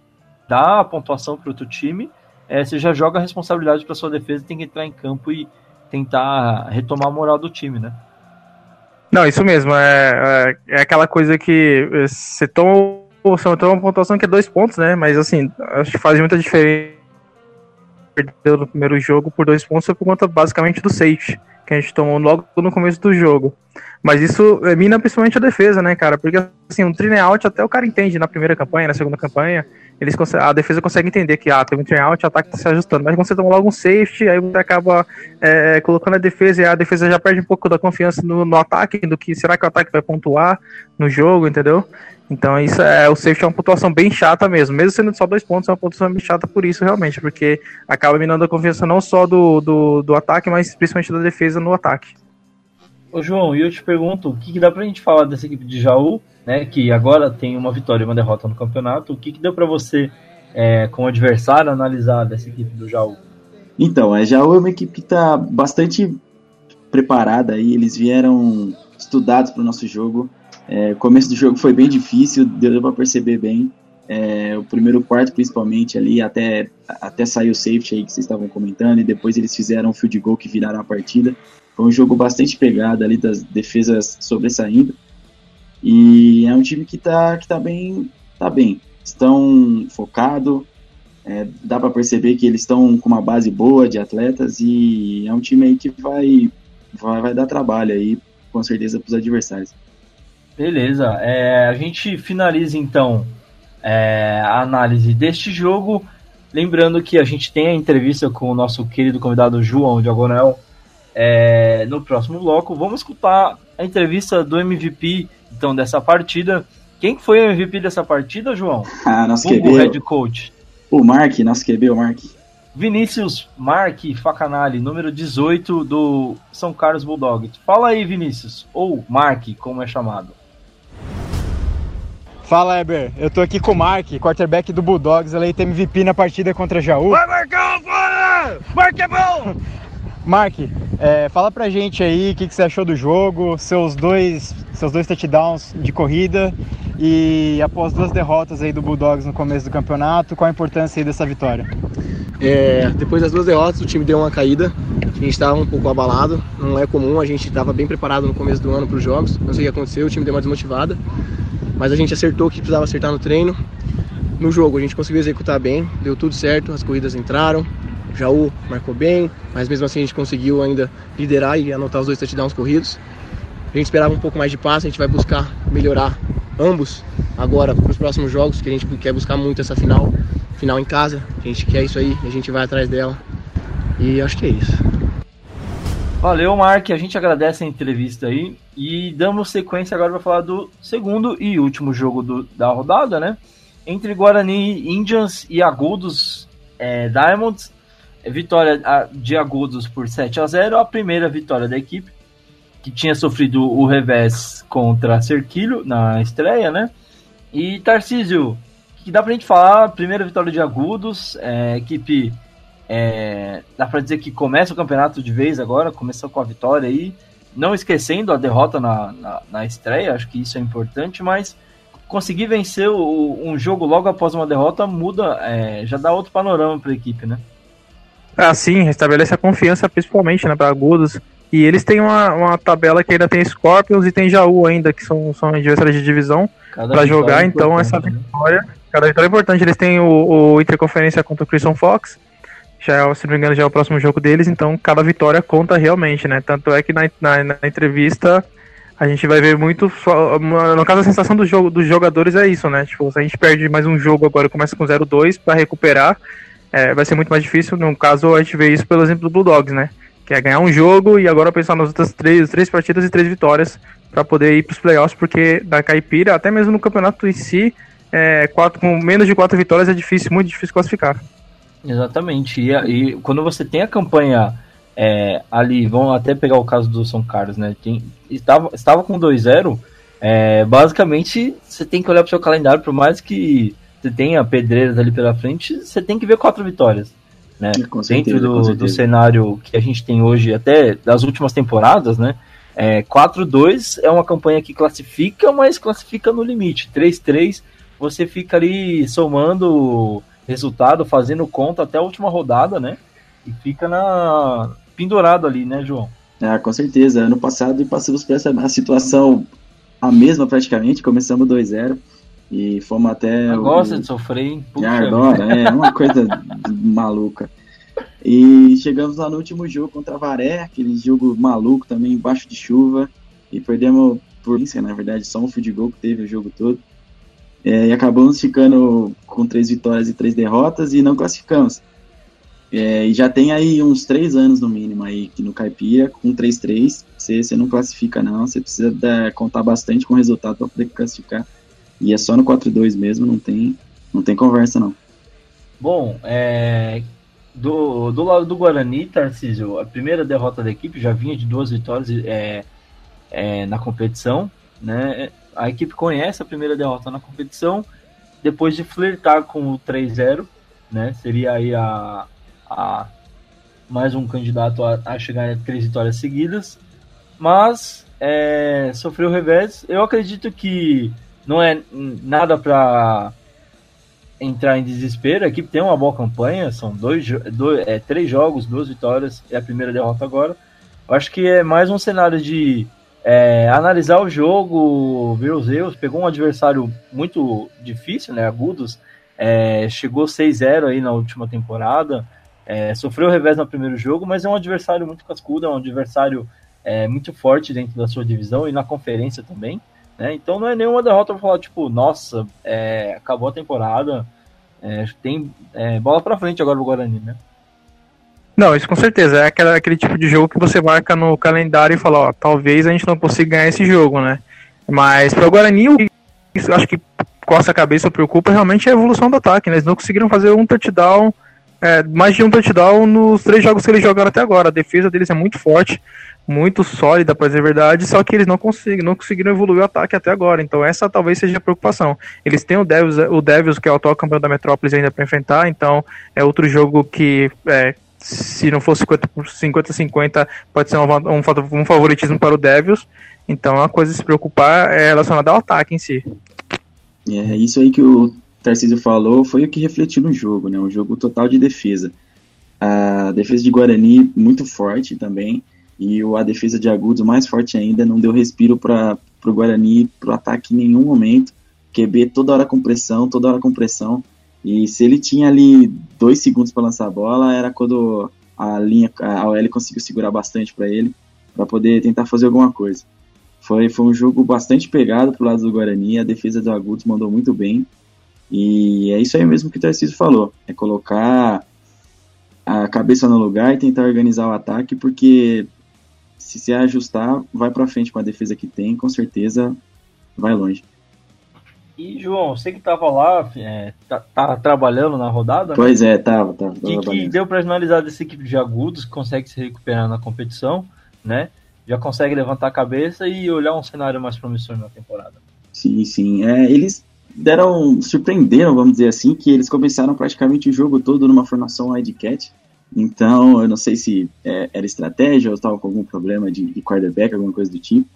dar a pontuação para outro time, é, você já joga a responsabilidade para sua defesa, tem que entrar em campo e tentar retomar a moral do time, né?
Não, isso mesmo. É, é, é aquela coisa que você toma, você toma uma pontuação que é dois pontos, né? Mas assim, acho que faz muita diferença. Perdeu no primeiro jogo por dois pontos foi por conta basicamente do safety que a gente tomou logo no começo do jogo. Mas isso mina principalmente a defesa, né, cara? Porque assim, um trine out até o cara entende na primeira campanha, na segunda campanha, eles a defesa consegue entender que ah, tem um trine out, o ataque tá se ajustando. Mas quando você toma logo um safety, aí você acaba é, colocando a defesa e a defesa já perde um pouco da confiança no, no ataque, do que será que o ataque vai pontuar no jogo, entendeu? Então isso é o safety é uma pontuação bem chata mesmo, mesmo sendo só dois pontos, é uma pontuação bem chata por isso realmente, porque acaba minando a confiança não só do, do, do ataque, mas principalmente da defesa no ataque.
Ô João, e eu te pergunto, o que, que dá pra gente falar dessa equipe de Jaú, né, que agora tem uma vitória e uma derrota no campeonato, o que, que deu para você, é, como adversário, analisar dessa equipe do Jaú?
Então, a Jaú é uma equipe que está bastante preparada aí, eles vieram estudados para o nosso jogo, é, o começo do jogo foi bem difícil, deu para perceber bem. É, o primeiro quarto, principalmente, ali, até, até sair o safety aí que vocês estavam comentando, e depois eles fizeram um field goal que viraram a partida. Foi um jogo bastante pegado ali, das defesas sobressaindo. E é um time que tá, que tá bem, tá bem. Estão focado, é, dá para perceber que eles estão com uma base boa de atletas e é um time aí que vai, vai, vai dar trabalho aí, com certeza, para os adversários.
Beleza, é, a gente finaliza então é, a análise deste jogo. Lembrando que a gente tem a entrevista com o nosso querido convidado João Diagonel é, no próximo bloco. Vamos escutar a entrevista do MVP então dessa partida. Quem foi o MVP dessa partida, João?
Ah, nosso
Hugo,
QB.
head coach.
O Mark, nosso QB, o Mark.
Vinícius Mark Facanali, número 18 do São Carlos Bulldogs. Fala aí, Vinícius, ou Mark, como é chamado.
Fala, Eber. Eu tô aqui com o Mark, quarterback do Bulldogs, eleito MVP na partida contra Jaú.
Vai, Marcão, fora! Mark é bom!
Mark, é, fala pra gente aí o que, que, você achou do jogo, seus dois, seus dois touchdowns de corrida e após duas derrotas aí do Bulldogs no começo do campeonato, qual a importância aí dessa vitória?
É, depois das duas derrotas, o time deu uma caída, a gente estava um pouco abalado, não é comum, a gente estava bem preparado no começo do ano para os jogos, não sei o que aconteceu, o time deu uma desmotivada, mas a gente acertou o que precisava acertar no treino. No jogo a gente conseguiu executar bem, deu tudo certo, as corridas entraram, Jaú marcou bem, mas mesmo assim a gente conseguiu ainda liderar e anotar os dois touchdowns corridos. A gente esperava um pouco mais de passe, a gente vai buscar melhorar ambos agora para os próximos jogos, que a gente quer buscar muito essa final, final em casa, a gente quer isso aí, a gente vai atrás dela. E acho que é isso.
Valeu, Mark. A gente agradece a entrevista aí e damos sequência agora para falar do segundo e último jogo do, da rodada, né? Entre Guarani Indians e Agudos é, Diamonds. Vitória de Agudos por 7 a 0 a primeira vitória da equipe, que tinha sofrido o revés contra Cerquilho na estreia, né? E Tarcísio, que dá pra gente falar, primeira vitória de Agudos, é, equipe é, dá para dizer que começa o campeonato de vez agora, começou com a vitória aí, não esquecendo a derrota na, na, na estreia, acho que isso é importante, mas conseguir vencer o, um jogo logo após uma derrota muda, é, já dá outro panorama para a equipe, né?
Ah, sim, restabelece a confiança, principalmente né, para Agudos. E eles têm uma, uma tabela que ainda tem Scorpions e tem Jaú ainda, que são, são adversários de divisão para jogar, então essa vitória, né? cada vitória é importante. Eles têm o, o Interconferência contra o Christian Fox, já é, se não me engano, já é o próximo jogo deles, então cada vitória conta realmente, né? Tanto é que na, na, na entrevista a gente vai ver muito. No caso, a sensação do jogo, dos jogadores é isso, né? Tipo, se a gente perde mais um jogo agora, começa com 0-2 para recuperar, é, vai ser muito mais difícil. No caso, a gente vê isso pelo exemplo do Bulldogs, né? Que é ganhar um jogo e agora pensar nas outras três, três partidas e três vitórias para poder ir para os playoffs, porque da Caipira, até mesmo no campeonato em si, é, quatro, com menos de quatro vitórias é difícil, muito difícil classificar.
Exatamente. E, e quando você tem a campanha é, ali, vamos até pegar o caso do São Carlos, né? Tem, estava, estava com 2-0. É, basicamente, você tem que olhar para o seu calendário, por mais que você tenha pedreiras ali pela frente, você tem que ver quatro vitórias. Né?
Certeza,
Dentro do, do, cenário que a gente tem hoje, até das últimas temporadas, né? É, 4-2 é uma campanha que classifica, mas classifica no limite. 3-3, você fica ali somando resultado, fazendo conta até a última rodada, né? E fica na pendurado ali, né, João?
Ah, com certeza. Ano passado passamos por essa situação a mesma praticamente, começamos 2-0 e fomos até.
Gosta o... de sofrer, hein?
Puxa agora, é uma coisa maluca. E chegamos lá no último jogo contra a Varé, aquele jogo maluco também, embaixo de chuva, e perdemos por isso, na verdade, só um field goal que teve o jogo todo. É, e acabamos ficando com três vitórias e três derrotas e não classificamos. É, e já tem aí uns três anos no mínimo aí que no Caipira, com 3-3, você, você não classifica não, você precisa dar, contar bastante com o resultado para poder classificar. E é só no 4-2 mesmo, não tem, não tem conversa não.
Bom, é, do, do lado do Guarani, Tarcísio, a primeira derrota da equipe já vinha de duas vitórias é, é, na competição, né? A equipe conhece a primeira derrota na competição, depois de flertar com o 3-0, né? Seria aí a, a mais um candidato a, a chegar a três vitórias seguidas, mas é, sofreu revés. Eu acredito que não é nada para entrar em desespero. A equipe tem uma boa campanha, são dois, dois é, três jogos, duas vitórias e a primeira derrota agora. Eu acho que é mais um cenário de é, analisar o jogo, ver os erros, pegou um adversário muito difícil, né? Agudos, é, chegou 6-0 aí na última temporada, é, sofreu revés no primeiro jogo, mas é um adversário muito cascudo, é um adversário é, muito forte dentro da sua divisão e na conferência também. Né? Então não é nenhuma derrota para falar, tipo, nossa, é, acabou a temporada, é, tem é, bola para frente agora no Guarani, né?
Não, isso com certeza. É aquele tipo de jogo que você marca no calendário e fala, ó, talvez a gente não consiga ganhar esse jogo, né? Mas para o Guarani, isso, acho que coça a cabeça preocupa realmente é a evolução do ataque, né? Eles não conseguiram fazer um touchdown, é, mais de um touchdown nos três jogos que eles jogaram até agora. A defesa deles é muito forte, muito sólida, para dizer a verdade, só que eles não conseguem, não conseguiram evoluir o ataque até agora. Então essa talvez seja a preocupação. Eles têm o Devils, o Devils que é o atual campeão da Metrópolis ainda para enfrentar, então é outro jogo que é, se não for 50-50, pode ser um, um, favoritismo para o Devils. Então, a coisa a se preocupar é relacionada ao ataque em si.
É, isso aí que o Tarcísio falou foi o que refletiu no jogo, né? Um jogo total de defesa. A defesa de Guarani muito forte também, e a defesa de Agudos mais forte ainda, não deu respiro para o Guarani para o ataque em nenhum momento. QB toda hora com pressão, toda hora com pressão. E se ele tinha ali dois segundos para lançar a bola, era quando a linha, a OL conseguiu segurar bastante para ele, para poder tentar fazer alguma coisa. Foi, foi um jogo bastante pegado pro lado do Guarani, a defesa do Agudos mandou muito bem. E é isso aí mesmo que o Tarcísio falou: é colocar a cabeça no lugar e tentar organizar o ataque, porque se se ajustar, vai para frente com a defesa que tem, com certeza vai longe.
E, João, você que tava lá, é, tá, tá, trabalhando na rodada?
Né? Pois é, tava, tava.
O que, que deu para analisar dessa equipe de agudos, que consegue se recuperar na competição, né? Já consegue levantar a cabeça e olhar um cenário mais promissor na temporada.
Sim, sim. É, eles deram, surpreenderam, vamos dizer assim, que eles começaram praticamente o jogo todo numa formação Wildcat. Então, eu não sei se é, era estratégia ou estava com algum problema de, de quarterback, alguma coisa do tipo.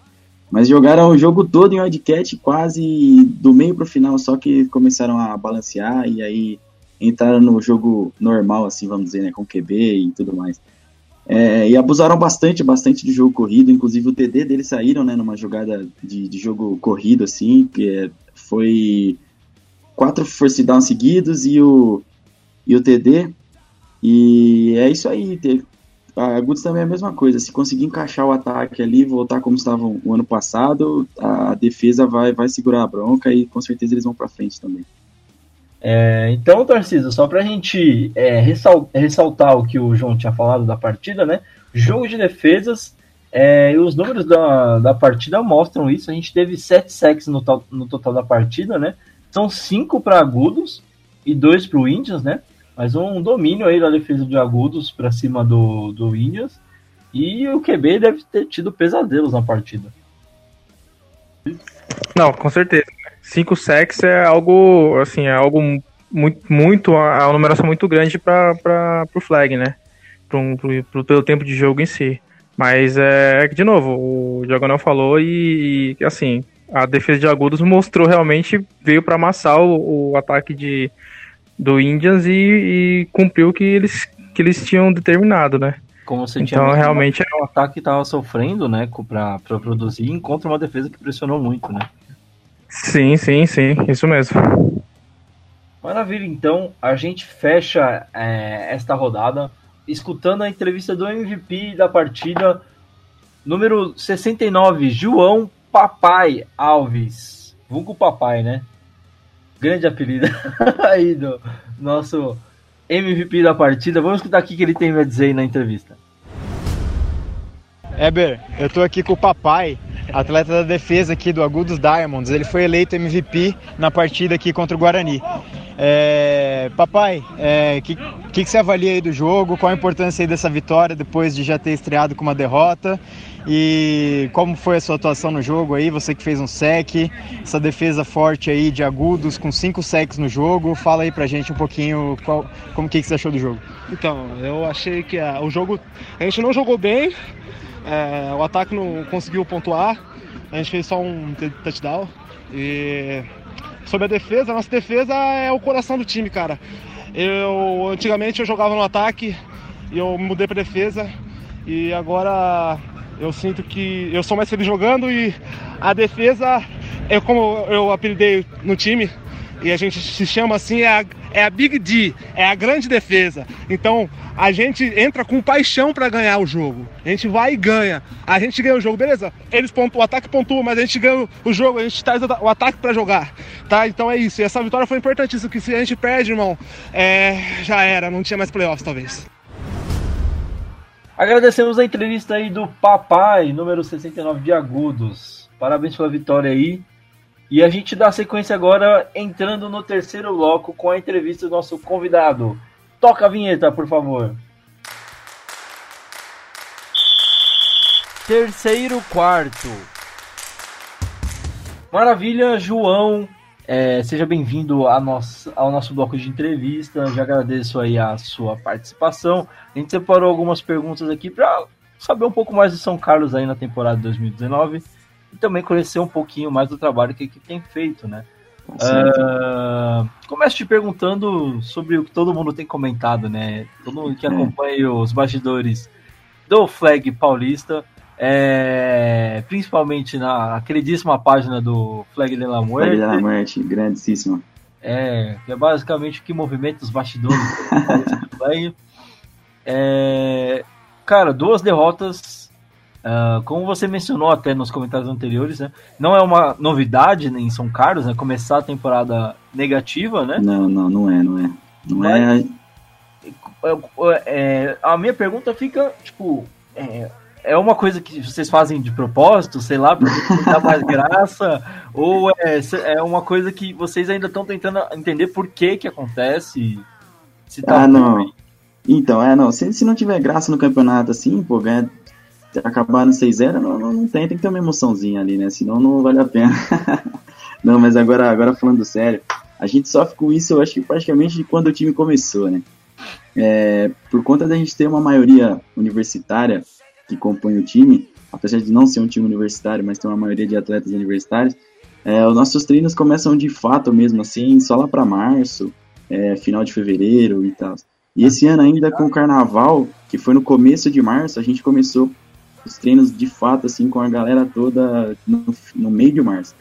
Mas jogaram o jogo todo em Wildcat, quase do meio para o final, só que começaram a balancear e aí entraram no jogo normal, assim, vamos dizer, né, com QB e tudo mais. É, e abusaram bastante, bastante de jogo corrido, inclusive o TD deles saíram, né, numa jogada de, de jogo corrido, assim, que é, foi quatro force downs seguidos e o, e o TD, e é isso aí, a Guts também é a mesma coisa. Se conseguir encaixar o ataque ali, voltar como estavam o ano passado, a defesa vai, vai segurar a bronca e com certeza eles vão para frente também.
É, então, Tarcísio, só para a gente é, ressaltar o que o João tinha falado da partida, né? Jogo de defesas, é, os números da, da partida mostram isso. A gente teve sete sacks no, no total da partida, né? São cinco para agudos e dois para o Indians, né? mas um domínio aí da defesa de agudos para cima do, do Indians. E o QB deve ter tido pesadelos na partida.
Não, com certeza. Cinco sacks é algo, assim, é algo muito, muito a, a numeração muito grande para o flag, né? Pro, pro, pelo tempo de jogo em si. Mas é, de novo, o Diagonal falou e, e, assim, a defesa de agudos mostrou realmente, veio para amassar o, o ataque de, do Indians e, e, cumpriu o que eles, que eles tinham determinado, né?
Como você então, tinha realmente é um ataque que estava sofrendo, né, para produzir, encontra uma defesa que pressionou muito, né?
Sim, sim, sim, isso mesmo.
Maravilha, então a gente fecha é, esta rodada escutando a entrevista do MVP da partida, número 69, João Papai Alves. Vulgo Papai, né? grande apelido aí do nosso MVP da partida. Vamos escutar o que ele tem a dizer na entrevista.
Eber, eu tô aqui com o papai, atleta da defesa aqui do Agudos Diamonds. Ele foi eleito MVP na partida aqui contra o Guarani. É, papai, o é, que, que, que, você avalia aí do jogo? Qual a importância aí dessa vitória depois de já ter estreado com uma derrota? E como foi a sua atuação no jogo aí? Você que fez um sec, essa defesa forte aí de agudos com cinco secs no jogo. Fala aí pra gente um pouquinho qual, como que, que você achou do jogo.
Então, eu achei que uh, o jogo. A gente não jogou bem, uh, o ataque não conseguiu pontuar, a gente fez só um touchdown. E sobre a defesa, a nossa defesa é o coração do time, cara. Eu antigamente eu jogava no ataque e eu mudei para defesa e agora Eu sinto que eu sou mais feliz jogando e a defesa, é como eu apelidei no time, e a gente se chama assim, é a, é a Big D, é a grande defesa. Então a gente entra com paixão para ganhar o jogo. A gente vai e ganha. A gente ganha o jogo, beleza? Eles pontuam, o ataque pontua, mas a gente ganha o jogo, a gente traz o ataque para jogar. Tá? Então é isso. E essa vitória foi importantíssima, porque se a gente perde, irmão, é, já era, não tinha mais playoffs talvez.
Agradecemos a entrevista aí do Papai, número 69 de Agudos. Parabéns pela vitória aí. E a gente dá sequência agora entrando no terceiro bloco com a entrevista do nosso convidado. Toca a vinheta, por favor. Terceiro quarto. Maravilha, João. É, seja bem-vindo ao nosso bloco de entrevista. Já agradeço aí a sua participação. A gente separou algumas perguntas aqui para saber um pouco mais de São Carlos aí na temporada 2019 e também conhecer um pouquinho mais do trabalho que a equipe tem feito, né? Uh, começo te perguntando sobre o que todo mundo tem comentado, né? Todo mundo que é. acompanha os bastidores do Flag Paulista, é, principalmente na queridíssima página do Flag de la Muerte.
Flag de la Muerte, grandíssima.
É, que é basicamente o que movimenta os bastidores do Flag. É, cara, duas derrotas, uh, como você mencionou até nos comentários anteriores, né? Não é uma novidade né, em São Carlos, né? Começar a temporada negativa, né?
Não, não, não é, não é. Não Mas,
é, é. A minha pergunta fica, tipo, é, é uma coisa que vocês fazem de propósito, sei lá, para dar mais graça, ou é, é uma coisa que vocês ainda estão tentando entender por que que acontece?
Se tá ah, não. Então, é, não, se, se não tiver graça no campeonato assim, pô, ganhar, acabar no 6-0, não, não, não, tem, tem que ter uma emoçãozinha ali, né, senão não vale a pena. não, mas agora, agora falando sério, a gente sofre com isso, eu acho que praticamente de quando o time começou, né. É, por conta da gente ter uma maioria universitária, que compõe o time, apesar de não ser um time universitário, mas tem uma maioria de atletas universitários, é, os nossos treinos começam de fato mesmo assim, só lá para março, é, final de fevereiro e tal. E esse ano ainda com o carnaval, que foi no começo de março, a gente começou os treinos de fato assim com a galera toda no, no meio de março.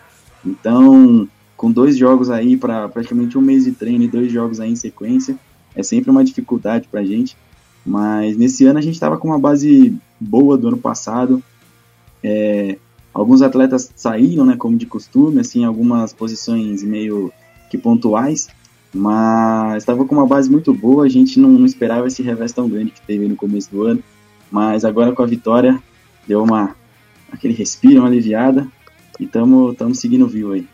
Então, com dois jogos aí para praticamente um mês de treino e dois jogos aí em sequência, é sempre uma dificuldade para a gente. Mas nesse ano a gente estava com uma base boa do ano passado. É, alguns atletas saíram, né, como de costume, assim, algumas posições meio que pontuais, mas estava com uma base muito boa. A gente não, não, esperava esse revés tão grande que teve no começo do ano, mas agora com a vitória deu uma aquele respiro, uma aliviada e estamos seguindo vivo aí.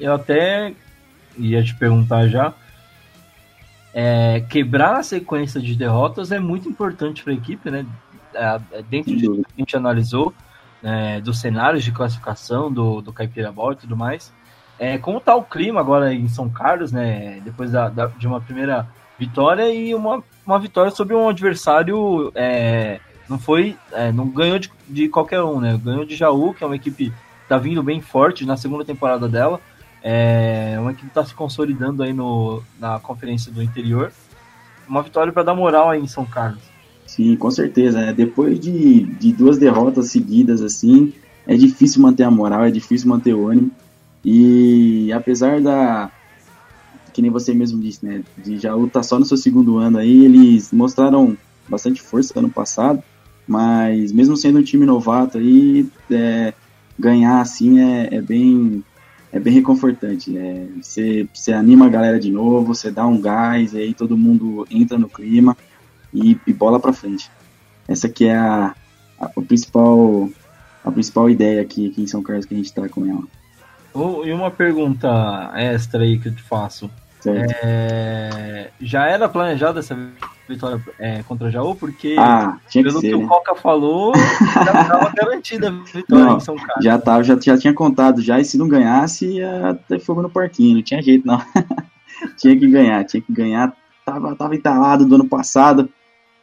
Eu até ia te perguntar já é, quebrar a sequência de derrotas é muito importante para a equipe, né? É, é dentro de que a gente analisou, é, dos cenários de classificação do, do Caipira Ball e tudo mais. É, como está o clima agora em São Carlos, né? Depois da, da, de uma primeira vitória e uma, uma vitória sobre um adversário. É, não foi. É, não ganhou de, de qualquer um, né? Ganhou de Jaú, que é uma equipe que está vindo bem forte na segunda temporada dela. É uma equipe que está se consolidando aí no, na conferência do interior. Uma vitória para dar moral aí em São Carlos.
Sim, com certeza. É, depois de, de duas derrotas seguidas assim, é difícil manter a moral, é difícil manter o ânimo. E apesar da. Que nem você mesmo disse, né? De já tá só no seu segundo ano aí, eles mostraram bastante força ano passado, mas mesmo sendo um time novato aí, é, ganhar assim é, é bem é bem reconfortante. É, você, você anima a galera de novo, você dá um gás, e aí todo mundo entra no clima e, e bola para frente. Essa aqui é a, a, a, principal, a principal ideia aqui, aqui em São Carlos que a gente está com ela.
Oh, e uma pergunta extra aí que eu te faço. É, já era planejada essa vitória é, contra o Jaú? Porque,
ah,
pelo
que, ser,
que
né?
o Coca falou, já estava garantida a vitória
não,
em São Carlos.
Já, tava, já, já tinha contado já, e se não ganhasse, ia ter fogo no parquinho, não tinha jeito não. tinha que ganhar, tinha que ganhar. Tava, tava entalado do ano passado,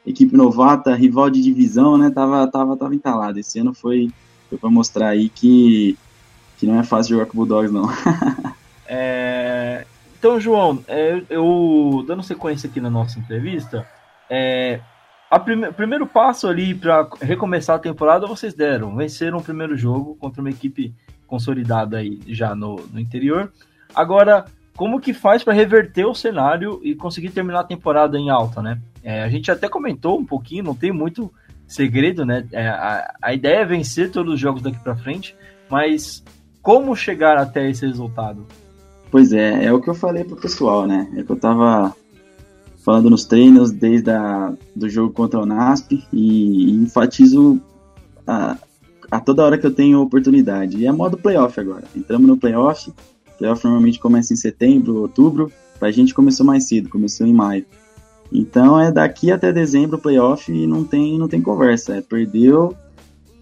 equipe novata, rival de divisão, né? Tava, tava, tava entalado. Esse ano foi, foi para mostrar aí que, que não é fácil jogar com o Bulldogs, não.
é, então, João, é, eu dando sequência aqui na nossa entrevista, é, a prime primeiro passo ali para recomeçar a temporada vocês deram, venceram o primeiro jogo contra uma equipe consolidada aí já no, no interior. Agora, como que faz para reverter o cenário e conseguir terminar a temporada em alta, né? É, a gente até comentou um pouquinho, não tem muito segredo, né? É, a, a ideia é vencer todos os jogos daqui para frente, mas como chegar até esse resultado?
Pois é, é o que eu falei pro pessoal, né? É que eu tava falando nos treinos desde a, do jogo contra o NASP e, e enfatizo a, a, toda hora que eu tenho oportunidade. E é modo playoff agora. Entramos no playoff. Playoff normalmente começa em setembro, outubro. Pra gente começou mais cedo, começou em maio. Então é daqui até dezembro o playoff e não tem, não tem conversa. É perdeu,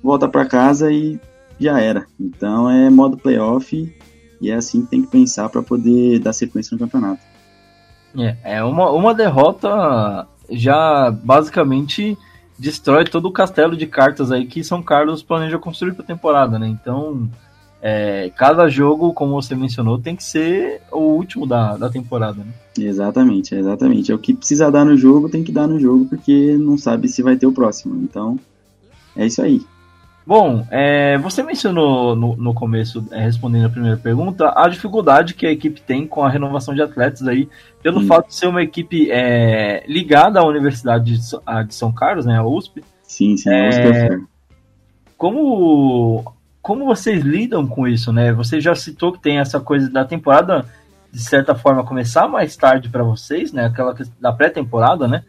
volta para casa e já era. Então é modo playoff e é assim que tem que pensar para poder dar sequência no campeonato.
É, é uma, uma derrota já basicamente destrói todo o castelo de cartas aí que São Carlos planeja construir para a temporada, né? Então, é, cada jogo, como você mencionou, tem que ser o último da, da temporada, né?
Exatamente, exatamente. É o que precisa dar no jogo, tem que dar no jogo, porque não sabe se vai ter o próximo. Então, é isso aí.
Bom, é, você mencionou no, no começo, é, respondendo a primeira pergunta, a dificuldade que a equipe tem com a renovação de atletas aí, pelo fato de ser uma equipe é, ligada à Universidade de, a, de, São Carlos, né, a USP.
Sim, sim, a USP é, é
como, como vocês lidam com isso, né? Você já citou que tem essa coisa da temporada, de certa forma, começar mais tarde para vocês, né? Aquela da pré-temporada, né?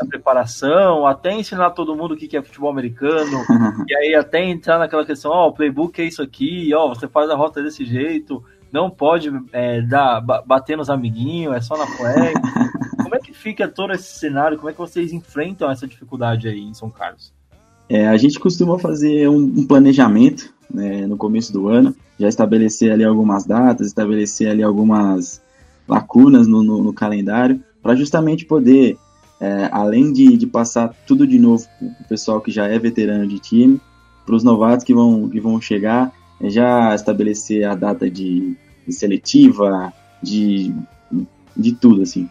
A preparação, até ensinar todo mundo o que é futebol americano, e aí até entrar naquela questão, ó, oh, o playbook é isso aqui, ó, oh, você faz a rota desse jeito, não pode é, dar, bater nos amiguinhos, é só na flag. como é que fica todo esse cenário? Como é que vocês enfrentam essa dificuldade aí em São Carlos?
É, a gente costuma fazer um, um planejamento né, no começo do ano, já estabelecer ali algumas datas, estabelecer ali algumas lacunas no, no, no calendário, para justamente poder é, além de, de passar tudo de novo para o pessoal que já é veterano de time, para os novatos que vão, que vão chegar, é já estabelecer a data de, de, seletiva, de, de tudo, assim.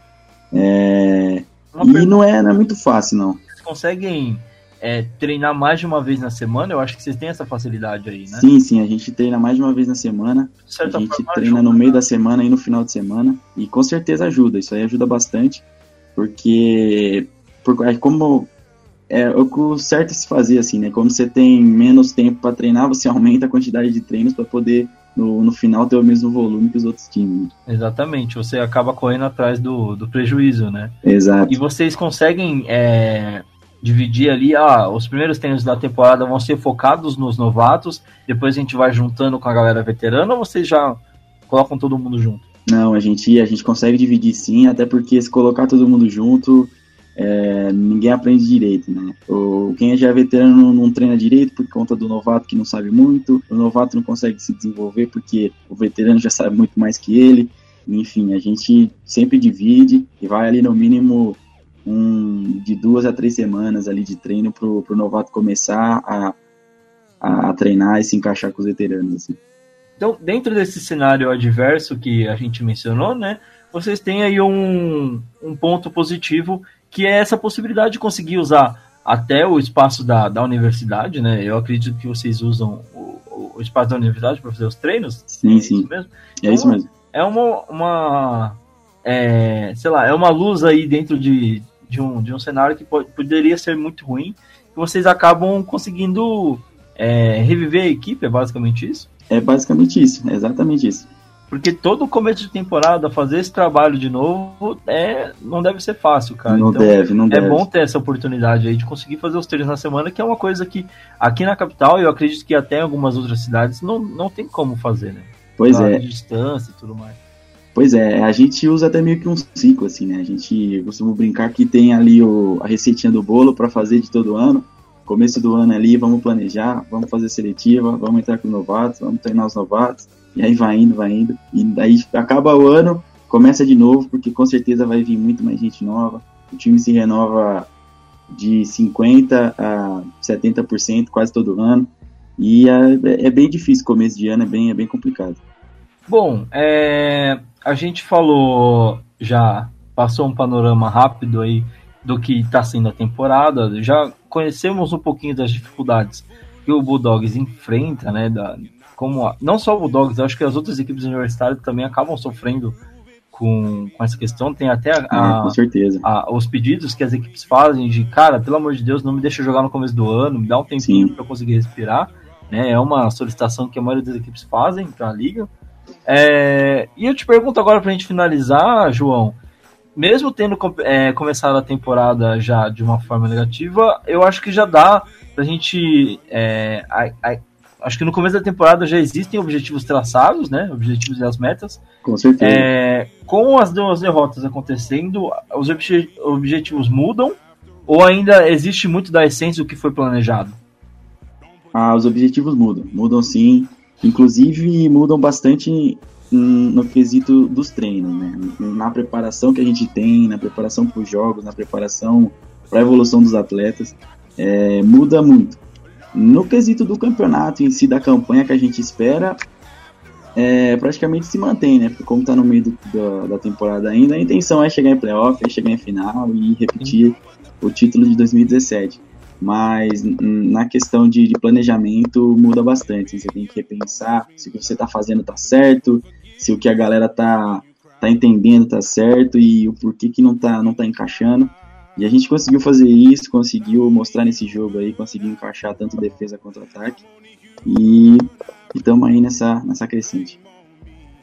É, e não é, não é muito fácil, não.
Vocês conseguem é, treinar mais de uma vez na semana? Eu acho que vocês têm essa facilidade aí, né?
Sim, sim, a gente treina mais de uma vez na semana. A gente treina ajuda, no meio né? da semana e no final de semana. E com certeza ajuda, isso aí ajuda bastante. Porque, porque é como é o certo é se fazer assim, né? Como você tem menos tempo para treinar, você aumenta a quantidade de treinos para poder no, no final ter o mesmo volume que os outros times.
Exatamente, você acaba correndo atrás do, do prejuízo, né?
Exato.
E vocês conseguem é, dividir ali, ah, os primeiros treinos da temporada vão ser focados nos novatos, depois a gente vai juntando com a galera veterana ou vocês já colocam todo mundo junto?
Não, a gente, a gente consegue dividir sim, até porque se colocar todo mundo junto, é, ninguém aprende direito, né? O, quem já é veterano não, treina direito por conta do novato que não sabe muito, o novato não consegue se desenvolver porque o veterano já sabe muito mais que ele. Enfim, a gente sempre divide e vai ali no mínimo um, de duas a três semanas ali de treino pro, pro novato começar a, a, a treinar e se encaixar com os veteranos. Assim.
Então, dentro desse cenário adverso que a gente mencionou, né, vocês têm aí um, um ponto positivo que é essa possibilidade de conseguir usar até o espaço da, da universidade, né? Eu acredito que vocês usam o, o espaço da universidade para fazer os treinos.
Sim, é sim. Isso mesmo? É isso mesmo.
É uma, uma é, sei lá, é uma luz aí dentro de, de, um, de um cenário que pode, poderia ser muito ruim, vocês acabam conseguindo é, reviver a equipe, é basicamente isso?
É basicamente isso, é exatamente isso.
Porque todo começo de temporada, fazer esse trabalho de novo, é, não deve ser fácil, cara.
Não
então,
deve, não
é
deve.
É bom ter essa oportunidade aí de conseguir fazer os treinos na semana, que é uma coisa que aqui na capital, eu acredito que até em algumas outras cidades, não, não tem como fazer, né?
Pois é.
distância e tudo mais.
Pois é, a gente usa até meio que um ciclo, assim, né? A gente costuma brincar que tem ali o, a receitinha do bolo para fazer de todo ano começo do ano ali, vamos planejar, vamos fazer seletiva, vamos entrar com novatos, vamos treinar os novatos, e aí vai indo, vai indo, e daí acaba o ano, começa de novo, porque com certeza vai vir muito mais gente nova, o time se renova de 50% a 70% quase todo ano, e é, é, bem difícil, começo de ano é bem, é bem complicado.
Bom, é, a gente falou já, passou um panorama rápido aí do que está sendo a temporada. Já conhecemos um pouquinho das dificuldades que o Bulldogs enfrenta, né? Da, como a, não só o Bulldogs, acho que as outras equipes universitárias também acabam sofrendo com, com essa questão. Tem até a,
com certeza.
a- os pedidos que as equipes fazem de, cara, pelo amor de Deus, não me deixa jogar no começo do ano, me dá um tempinho para conseguir respirar. Né? É uma solicitação que a maioria das equipes fazem para a liga. É, e eu te pergunto agora para a gente finalizar, João, mesmo tendo é, começado a temporada já de uma forma negativa, eu acho que já dá pra gente. é, a- a- acho que no começo da temporada já existem objetivos traçados, né? Objetivos e as metas.
Com certeza.
É, com as duas derrotas acontecendo, os obje- objetivos mudam ou ainda existe muito da essência do que foi planejado?
Ah, os objetivos mudam, mudam sim. Inclusive mudam bastante no quesito dos treinos, né? Na preparação que a gente tem, na preparação para os jogos, na preparação para a evolução dos atletas, é, muda muito. No quesito do campeonato em si, da campanha que a gente espera, é, praticamente se mantém, né? Porque como está no meio do- da, da temporada ainda, a intenção é chegar em playoff, é chegar em final e repetir o título de 2017 mas na questão de, de planejamento muda bastante. Você tem que repensar se o que você está fazendo está certo, se o que a galera tá, tá entendendo está certo e o porquê que não tá, não tá encaixando. E a gente conseguiu fazer isso, conseguiu mostrar nesse jogo aí, conseguiu encaixar tanto defesa quanto ataque. E estamos aí nessa, nessa crescente.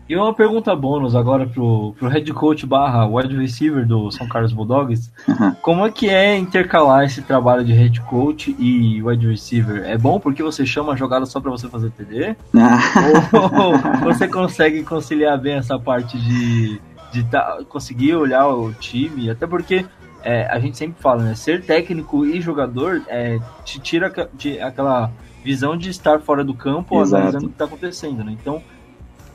E uma pergunta bônus agora pro, pro head coach barra wide receiver do São Carlos Bulldogs. Como é que é intercalar esse trabalho de head coach e wide receiver? É bom porque você chama a jogada só para você fazer TD? Ou você consegue conciliar bem essa parte de, de tá- conseguir olhar o time? Até porque é, a gente sempre fala, né? Ser técnico e jogador é, te tira de- aquela visão de estar fora do campo
Exato.
analisando o que está acontecendo, né? Então,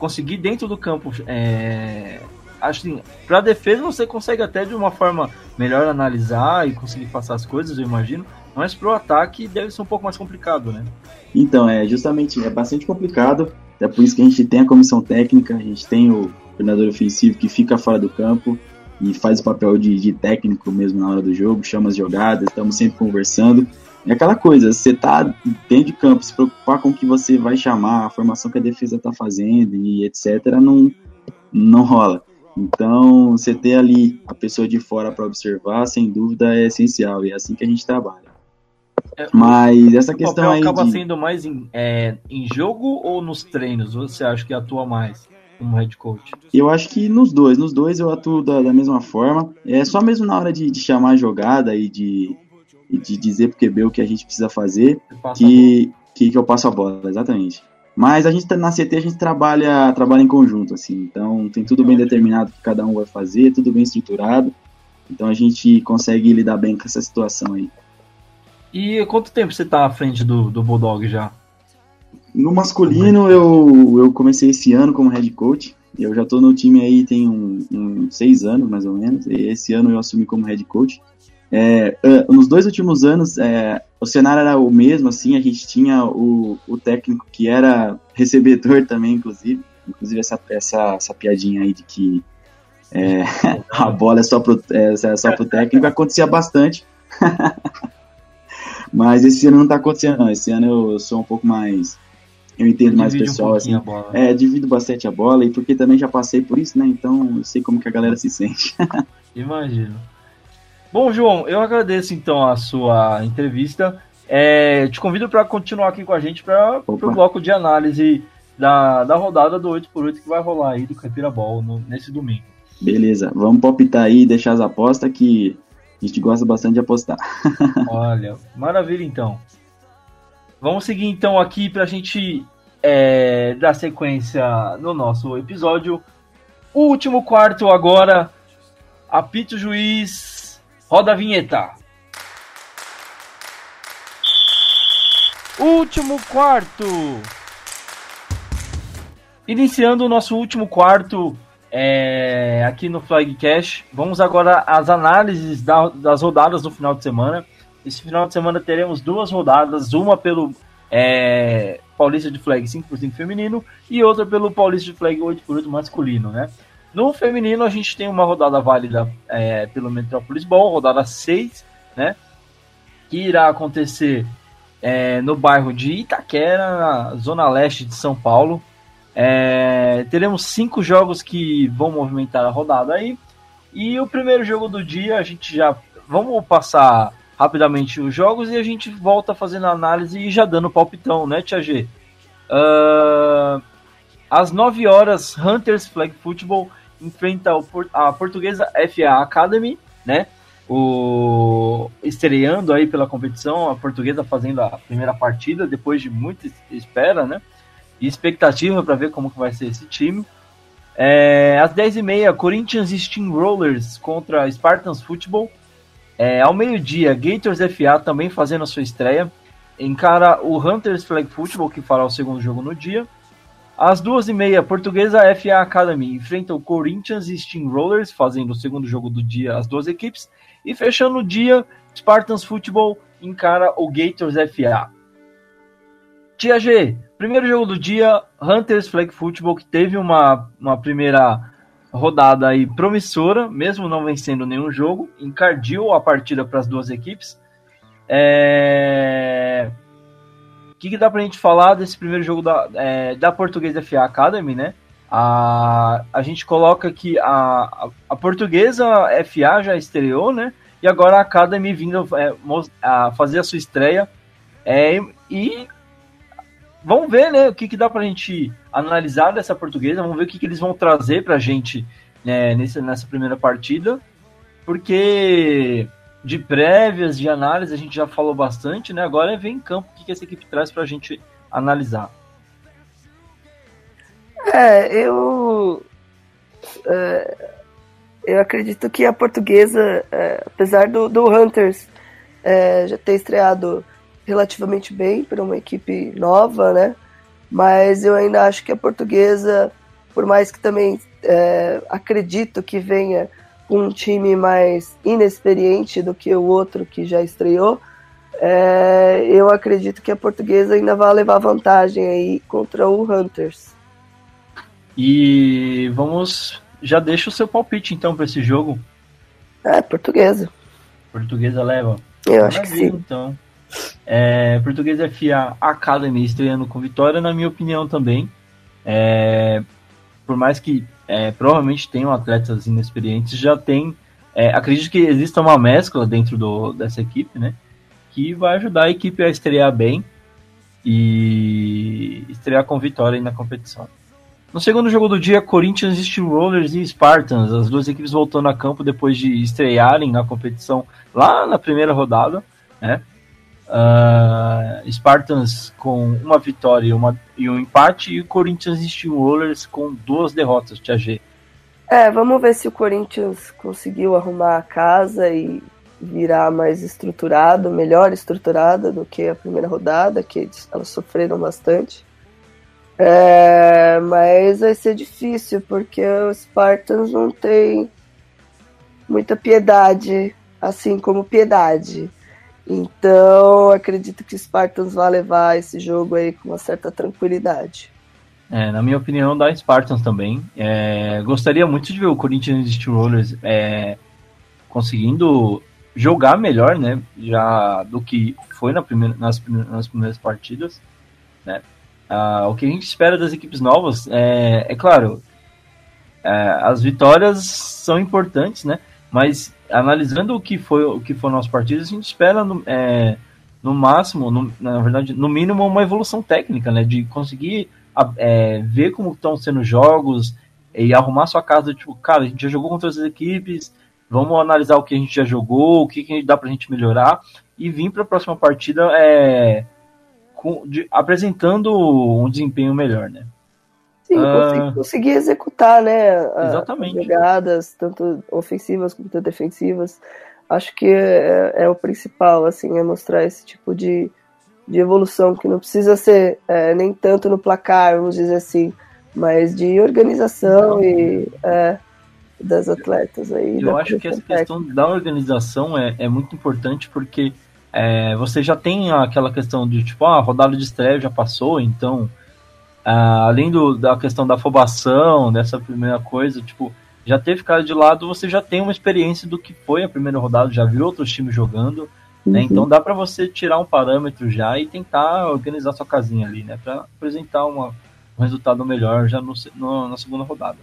conseguir dentro do campo. É, assim, pra defesa você consegue até de uma forma melhor analisar e conseguir passar as coisas, eu imagino. Mas pro ataque deve ser um pouco mais complicado, né?
Então, é justamente, é bastante complicado, é por isso que a gente tem a comissão técnica, a gente tem o coordenador ofensivo que fica fora do campo e faz o papel de, de técnico mesmo na hora do jogo, chama as jogadas, estamos sempre conversando. É aquela coisa, você tá dentro de campo, se preocupar com o que você vai chamar, a formação que a defesa tá fazendo e etc, não, não rola. Então, você ter ali a pessoa de fora para observar, sem dúvida, é essencial, e é assim que a gente trabalha.
É,
Mas essa questão
papel
aí
acaba
de-
sendo mais em, é, em jogo ou nos treinos? Você acha que atua mais como head coach?
Eu acho que nos dois, nos dois eu atuo da, da mesma forma. É só mesmo na hora de, de chamar a jogada e de, e de dizer pro QB o que a gente precisa fazer que, que, que eu passo a bola, exatamente. Mas a gente tá- na CT a gente trabalha, trabalha em conjunto, assim, então tem tudo bem determinado que cada um vai fazer, tudo bem estruturado. Então a gente consegue lidar bem com essa situação aí.
E quanto tempo você tá à frente do, do Bulldog já?
No masculino, eu, eu comecei esse ano como head coach. Eu já tô no time aí tem um, um seis anos, mais ou menos. E esse ano eu assumi como head coach. É, nos dois últimos anos, é, o cenário era o mesmo, assim, a gente tinha o, o técnico que era recebedor também, inclusive. Inclusive essa, essa, essa piadinha aí de que é, a bola é só pro, é, é só pro técnico, acontecia bastante. Mas esse ano não tá acontecendo, não. Esse ano eu sou um pouco mais. Eu entendo mais o
Divide um
pessoal, assim.
pouquinho a bola.
É, divido bastante a bola, e porque também já passei por isso, né? Então eu sei como que a galera se sente.
Imagino. Bom, João, eu agradeço então a sua entrevista. É, te convido para continuar aqui com a gente para o bloco de análise da, da rodada do 8x8 que vai rolar aí do Caipira Ball no- nesse domingo.
Beleza, vamos palpitar aí e deixar as apostas que a gente gosta bastante de apostar.
Olha, maravilha então. Vamos seguir então aqui para a gente é, dar sequência no nosso episódio. O último quarto agora. Apito juiz, roda a vinheta. Último quarto. Iniciando o nosso último quarto é, aqui no Flag Cash, vamos agora às análises da- das rodadas do final de semana. Esse final de semana teremos duas rodadas, uma pelo é, Paulista de Flag 5x5 feminino e outra pelo Paulista de Flag 8x8 masculino, né? No feminino, a gente tem uma rodada válida é, pelo Metropolis Ball, rodada 6, né? Que irá acontecer é, no bairro de Itaquera, na zona leste de São Paulo. É, teremos cinco jogos que vão movimentar a rodada aí. E o primeiro jogo do dia, a gente já. Vamos passar rapidamente os jogos e a gente volta fazendo a análise e já dando palpitão, né, Tia G? Uh, às 9 horas, Hunters Flag Football enfrenta a portuguesa FA Academy, né? O estreando aí pela competição, a portuguesa fazendo a primeira partida depois de muita espera, né? E expectativa para ver como que vai ser esse time. É, às 10h30, Corinthians Steamrollers contra Spartans Football. É, ao meio-dia, Gators FA também fazendo a sua estreia. Encara o Hunters Flag Football, que fará o segundo jogo no dia. Às duas e meia, Portuguesa FA Academy enfrenta o Corinthians e Steamrollers, fazendo o segundo jogo do dia as duas equipes. E fechando o dia, Spartans Football encara o Gators FA. Tia G, primeiro jogo do dia, Hunters Flag Football, que teve uma, uma primeira rodada aí promissora, mesmo não vencendo nenhum jogo, encardiu a partida para as duas equipes. É que, que dá pra gente falar desse primeiro jogo da, é, da Portuguesa FA Academy, né? A, a gente coloca que a, a, a Portuguesa FA já estreou, né? E agora a Academy vindo é, a fazer a sua estreia. É, e vamos ver, né? O que, que dá pra gente analisar dessa portuguesa. Vamos ver o que, que eles vão trazer pra gente né, nessa, nessa primeira partida. Porque de prévias, de análise, a gente já falou bastante, né? Agora é ver em campo o que, que essa equipe traz para a gente analisar.
É, eu. É, eu acredito que a portuguesa, é, apesar do, do Hunters é, já ter estreado relativamente bem para uma equipe nova, né? Mas eu ainda acho que a portuguesa, por mais que também é, acredito que venha um time mais inexperiente do que o outro que já estreou, é, eu acredito que a portuguesa ainda vai levar vantagem aí contra o Hunters.
E vamos. Já deixa o seu palpite então para esse jogo.
É, portuguesa.
Portuguesa leva.
Eu acho que sim.
Então. É, portuguesa FA Academy estreando com vitória, na minha opinião também. É, por mais que é, provavelmente tenham atletas inexperientes, já tem. É, acredito que exista uma mescla dentro do, dessa equipe, né? Que vai ajudar a equipe a estrear bem e estrear com vitória na competição. No segundo jogo do dia, Corinthians, Steelrollers e Spartans, as duas equipes voltando a campo depois de estrearem na competição lá na primeira rodada, né? Uh, Spartans com uma vitória e, uma, e um empate, e o Corinthians Steamrollers com duas derrotas, Tia G.
É, vamos ver se o Corinthians conseguiu arrumar a casa e virar mais estruturado, melhor estruturada do que a primeira rodada, que elas sofreram bastante. É, mas vai ser difícil, porque os Spartans não tem muita piedade, assim como piedade. Então, acredito que o Spartans vai levar esse jogo aí com uma certa tranquilidade.
É, na minha opinião, da Spartans também. É, gostaria muito de ver o Corinthians Steelrollers é, conseguindo jogar melhor, né? Já do que foi na primeira, nas, nas primeiras partidas. Né? Ah, o que a gente espera das equipes novas é, é claro, é, as vitórias são importantes, né? Mas analisando o que foi o que foram as partidas, a gente espera no, é, no máximo, no, na verdade, no mínimo, uma evolução técnica, né? De conseguir é, ver como estão sendo jogos e arrumar sua casa, tipo, cara, a gente já jogou contra as equipes, vamos analisar o que a gente já jogou, o que, que dá pra gente melhorar, e vir para a próxima partida é, com, de, apresentando um desempenho melhor, né?
Sim, uh, conseguir executar, né?
Exatamente.
As jogadas, tanto ofensivas quanto defensivas. Acho que é, é, o principal, assim, é mostrar esse tipo de, de evolução, que não precisa ser é, nem tanto no placar, vamos dizer assim, mas de organização não. e é, das atletas aí.
Eu acho que essa questão da organização é, é muito importante porque é, você já tem aquela questão de tipo, ah, a rodada de estreia já passou, então ah, além do, da questão da afobação, dessa primeira coisa, tipo, já ter ficado de lado, você já tem uma experiência do que foi a primeira rodada, já viu outros times jogando, né?
Uhum.
Então dá para você tirar um parâmetro já e tentar organizar sua casinha ali, né? Para apresentar uma, um resultado melhor já no, no, na segunda rodada.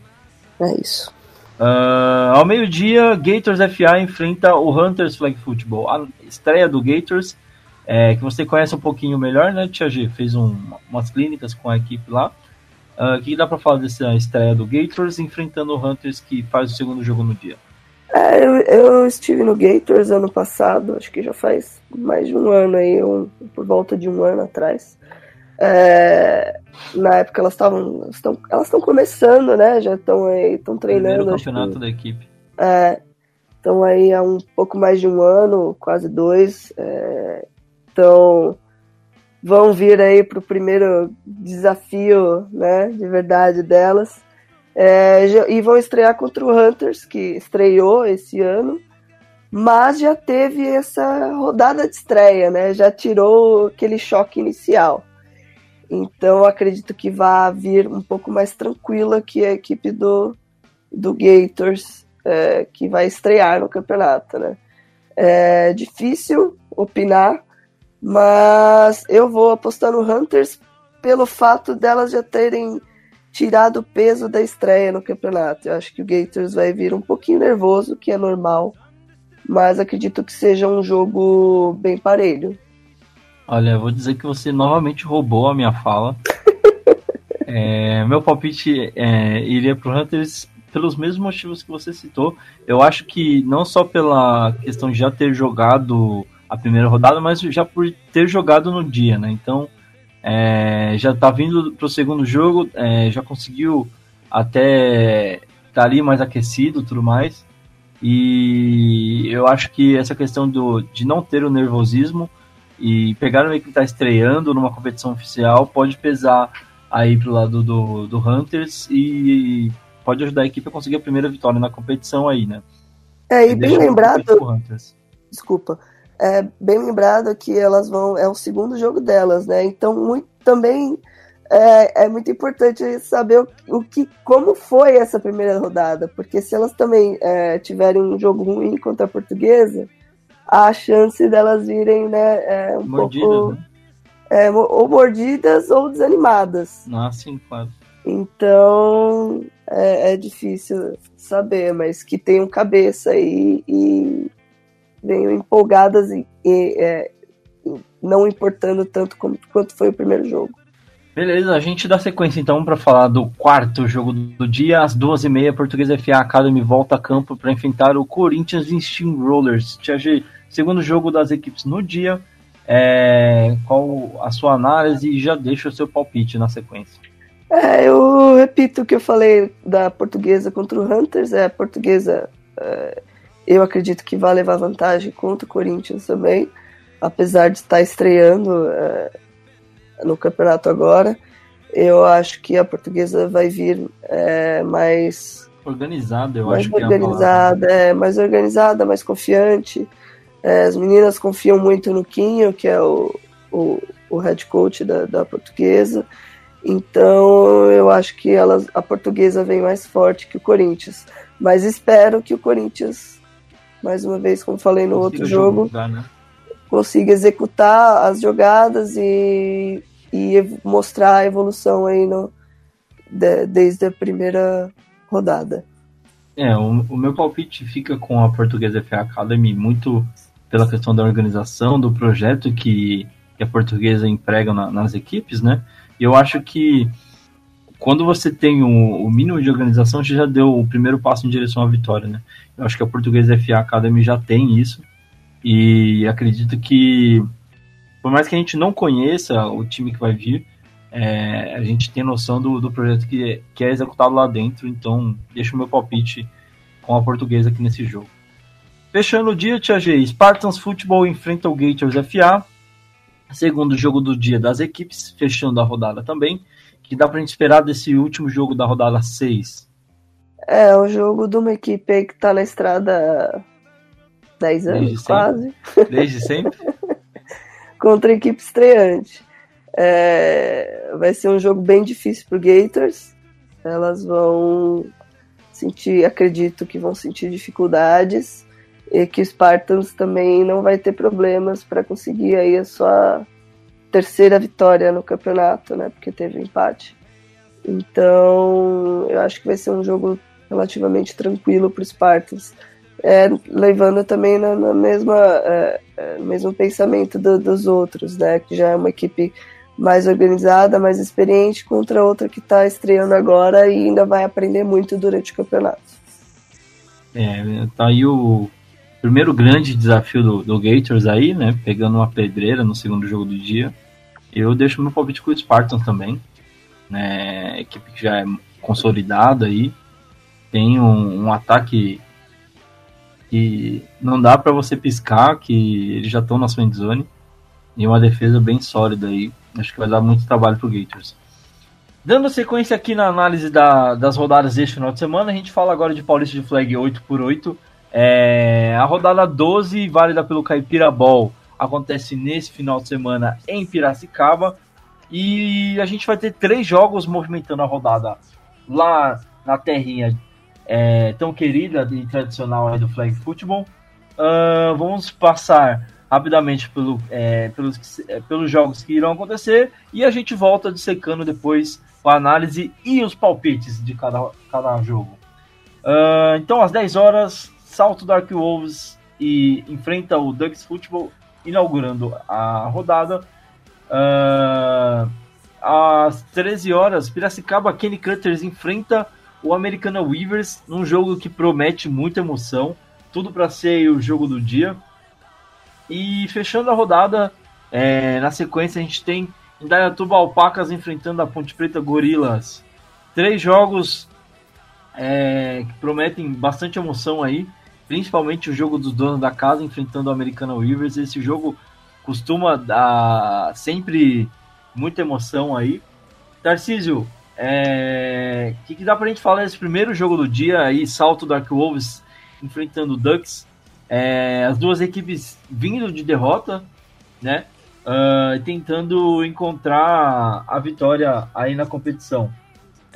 É isso.
Uh, ao meio-dia, Gators FA enfrenta o Hunters Flag Football. A estreia do Gators, é, que você conhece um pouquinho melhor, né, Tia G? Fez um, umas clínicas com a equipe lá. Uh, o que dá para falar dessa estreia do Gators enfrentando o Hunters que faz o segundo jogo no dia?
É, eu, eu, estive no Gators ano passado, acho que já faz mais de um ano aí, um, por volta de um ano atrás. É, na época elas estavam elas estão começando, né? Já estão aí, estão treinando.
Primeiro campeonato que, da equipe.
É, estão aí há um pouco mais de um ano, quase dois. É, então vão vir aí para o primeiro desafio, né? De verdade delas. É, e vão estrear contra o Hunters, que estreou esse ano, mas já teve essa rodada de estreia, né? Já tirou aquele choque inicial. Então acredito que vai vir um pouco mais tranquila que a equipe do, do Gators, é, que vai estrear no campeonato, né? É difícil opinar, mas eu vou apostar no Hunters pelo fato delas já terem tirado o peso da estreia no campeonato. Eu acho que o Gators vai vir um pouquinho nervoso, que é normal, mas acredito que seja um jogo bem parelho.
Olha, eu vou dizer que você novamente roubou a minha fala. é, meu palpite é, iria para o Hunters pelos mesmos motivos que você citou. Eu acho que não só pela questão de já ter jogado a primeira rodada, mas já por ter jogado no dia, né? Então, é, já tá vindo pro segundo jogo, é, já conseguiu até tá ali mais aquecido tudo mais. E eu acho que essa questão do, de não ter o nervosismo e pegar uma equipe que está estreando numa competição oficial pode pesar aí pro lado do, do Hunters e pode ajudar a equipe a conseguir a primeira vitória na competição aí, né?
É, e, e bem lembrado. Desculpa é bem lembrado que elas vão. É o segundo jogo delas, né? Então, muito, também é, é, muito importante saber o, o, que, como foi essa primeira rodada, porque se elas também é, tiverem um jogo ruim contra a portuguesa, a chance delas virem, né, é um mordidas, pouco. Né? É, ou mordidas ou desanimadas.
Ah, sim, claro.
Então é, é difícil saber, mas que tenham cabeça aí e venham empolgadas e, e é, não importando tanto como, quanto foi o primeiro jogo.
Beleza, a gente dá sequência então para falar do quarto jogo do dia, às duas e meia, Portuguesa FA Academy volta a campo para enfrentar o Corinthians Steamrollers. Tiagi, segundo jogo das equipes no dia, é, qual a sua análise e já deixa o seu palpite na sequência?
É, eu repito o que eu falei da portuguesa contra o Hunters, é a portuguesa é, eu acredito que vai levar vantagem contra o Corinthians também, apesar de estar estreando é, no campeonato agora. Eu acho que a portuguesa vai vir é, mais
organizada, eu
mais
acho
organizada,
que
é, é mais organizada, mais confiante. É, as meninas confiam muito no Quinho, que é o, o, o head coach da, da portuguesa. Então eu acho que a portuguesa vem mais forte que o Corinthians. Mas espero que o Corinthians mais uma vez, como falei no outro jogo, jogar, né? consiga executar as jogadas e, e mostrar a evolução aí no, de, desde a primeira rodada.
É, o, o, meu palpite fica com a Portuguesa FA Academy muito pela questão da organização, do projeto que, que a portuguesa emprega na, nas equipes, né? E eu acho que quando você tem o, o, mínimo de organização, você já deu o primeiro passo em direção à vitória, né? Eu acho que a Portuguesa FA Academy já tem isso. E acredito que, por mais que a gente não conheça o time que vai vir, é, a gente tem noção do, do projeto que, que é executado lá dentro. Então, deixo o meu palpite com a portuguesa aqui nesse jogo. Fechando o dia, Tia G, Spartans Futebol enfrenta o Gators FA. Segundo jogo do dia das equipes, fechando a rodada também que dá pra gente esperar desse último jogo da rodada 6?
É, o jogo de uma equipe que tá na estrada 10 anos, Desde quase.
Sempre. Desde sempre?
Contra a equipe estreante. É, vai ser um jogo bem difícil pro Gators. Elas vão sentir, acredito que vão sentir dificuldades e que o Spartans também não vai ter problemas para conseguir aí a sua terceira vitória no campeonato, né? Porque teve empate. Então, eu acho que vai ser um jogo relativamente tranquilo para os Spartans. É, levando também na, na mesma é, é, mesmo pensamento do, dos outros, né? Que já é uma equipe mais organizada, mais experiente, contra outra que está estreando agora e ainda vai aprender muito durante o campeonato.
É, tá aí o primeiro grande desafio do, do Gators aí, né? Pegando uma pedreira no segundo jogo do dia. Eu deixo meu palpite com o Spartans também, né? Equipe que já é consolidada aí, tem um, um ataque que não dá para você piscar, que eles já estão na friend zone, e uma defesa bem sólida aí. Acho que vai dar muito trabalho pro Gators. Dando sequência aqui na análise da, das rodadas deste final de semana, a gente fala agora de Paulista de Flag 8x8. É, a rodada 12, válida pelo Caipira Ball, acontece nesse final de semana em Piracicaba. E a gente vai ter três jogos movimentando a rodada lá na terrinha é, tão querida e tradicional do flag football. Uh, vamos passar rapidamente pelo, é, pelos, é, pelos jogos que irão acontecer e a gente volta dissecando depois a análise e os palpites de cada, cada jogo. Uh, então, às 10 horas, Salto Dark Wolves e enfrenta o Ducks Football, inaugurando a rodada. Uh, às 13 horas, Piracicaba Kenny Cutters enfrenta o Americana Weavers num jogo que promete muita emoção, tudo para ser o jogo do dia. E fechando a rodada, é, na sequência a gente tem Indaiatuba Alpacas enfrentando a Ponte Preta Gorilas. Três jogos é, que prometem bastante emoção aí, principalmente o jogo dos donos da casa enfrentando o Americana Weavers. Esse jogo costuma dar sempre muita emoção aí. Tarcísio, o é, que, que dá pra gente falar desse primeiro jogo do dia aí, Salto Dark Wolves enfrentando o Ducks? É, as duas equipes vindo de derrota, né? Uh, tentando encontrar a vitória aí na competição.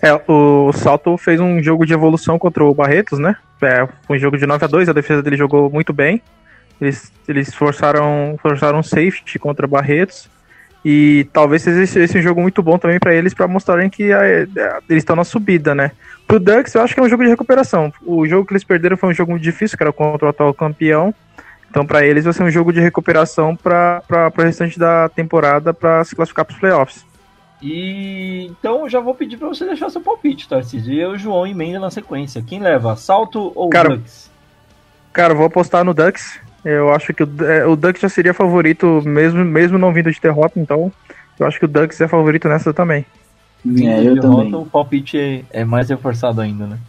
É, o Salto fez um jogo de evolução contra o Barretos, né? É, foi um jogo de 9 a 2 a defesa dele jogou muito bem. Eles, eles forçaram, forçaram safety contra o Barretos. E talvez seja esse um jogo muito bom também para eles, para mostrarem que a, a, eles estão na subida, né? Pro Ducks, eu acho que é um jogo de recuperação. O jogo que eles perderam foi um jogo muito difícil, que era contra o atual campeão. Então, para eles, vai ser um jogo de recuperação para o restante da temporada para se classificar para os playoffs.
E então eu já vou pedir para você deixar seu palpite, Tarcísio. E eu, João, emenda na sequência. Quem leva, Salto ou
cara,
Ducks?
Cara, vou apostar no Ducks. Eu acho que o, é, o Ducks já seria favorito, mesmo, mesmo não vindo de derrota, então eu acho que o Ducks é favorito nessa também.
É, eu derrota, também. O palpite é, é, mais reforçado ainda, né?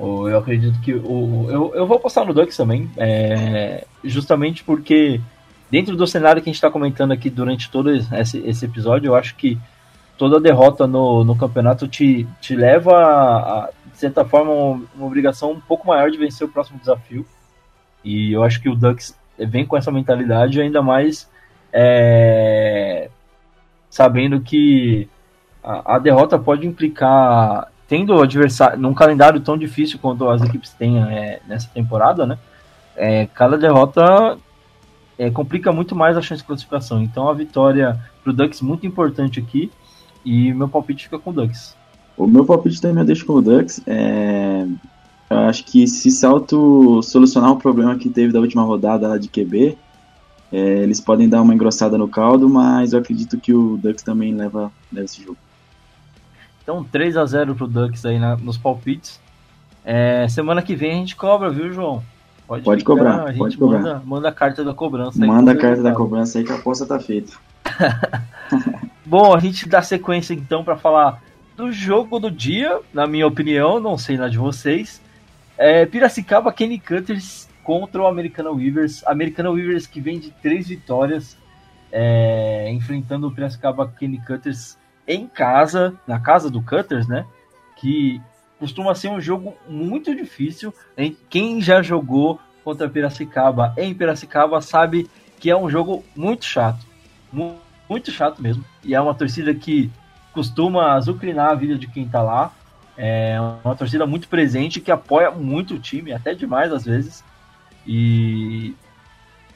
Eu acredito que o. Eu, eu vou postar no Ducks também, é, justamente porque dentro do cenário que a gente está comentando aqui durante todo esse, esse episódio, eu acho que toda derrota no, no campeonato te, te leva a, a de certa forma, uma, uma obrigação um pouco maior de vencer o próximo desafio. E eu acho que o Ducks vem com essa mentalidade ainda mais é, sabendo que a, a, derrota pode implicar tendo o adversário num calendário tão difícil quanto as equipes têm é, nessa temporada, né? É, cada derrota é, complica muito mais a chance de classificação. Então a vitória pro Ducks muito importante aqui e meu palpite fica com o Ducks.
O meu palpite também eu deixo com o Ducks. É... Eu acho que se Salto solucionar o problema que teve da última rodada lá de QB, é, eles podem dar uma engrossada no caldo, mas eu acredito que o Ducks também leva, leva esse jogo.
Então 3 a 0 pro Ducks aí na, nos palpites. É, semana que vem a gente cobra, viu, João?
Pode, pode ficar, cobrar, pode cobrar.
Manda, manda a carta da cobrança.
Manda a carta da cobrança aí que a aposta tá feita.
Bom, a gente dá sequência então para falar do jogo do dia, na minha opinião, não sei na de vocês. É, Piracicaba Kenny Cutters contra o Americana Weavers. Americana Weavers que vem de três vitórias, é, enfrentando o Piracicaba Kenny Cutters em casa, na casa do Cutters, né? Que costuma ser um jogo muito difícil. Hein? Quem já jogou contra Piracicaba em Piracicaba sabe que é um jogo muito chato. Muito chato mesmo. E é uma torcida que costuma azucrinar a vida de quem tá lá. É uma torcida muito presente que apoia muito o time, até demais às vezes. E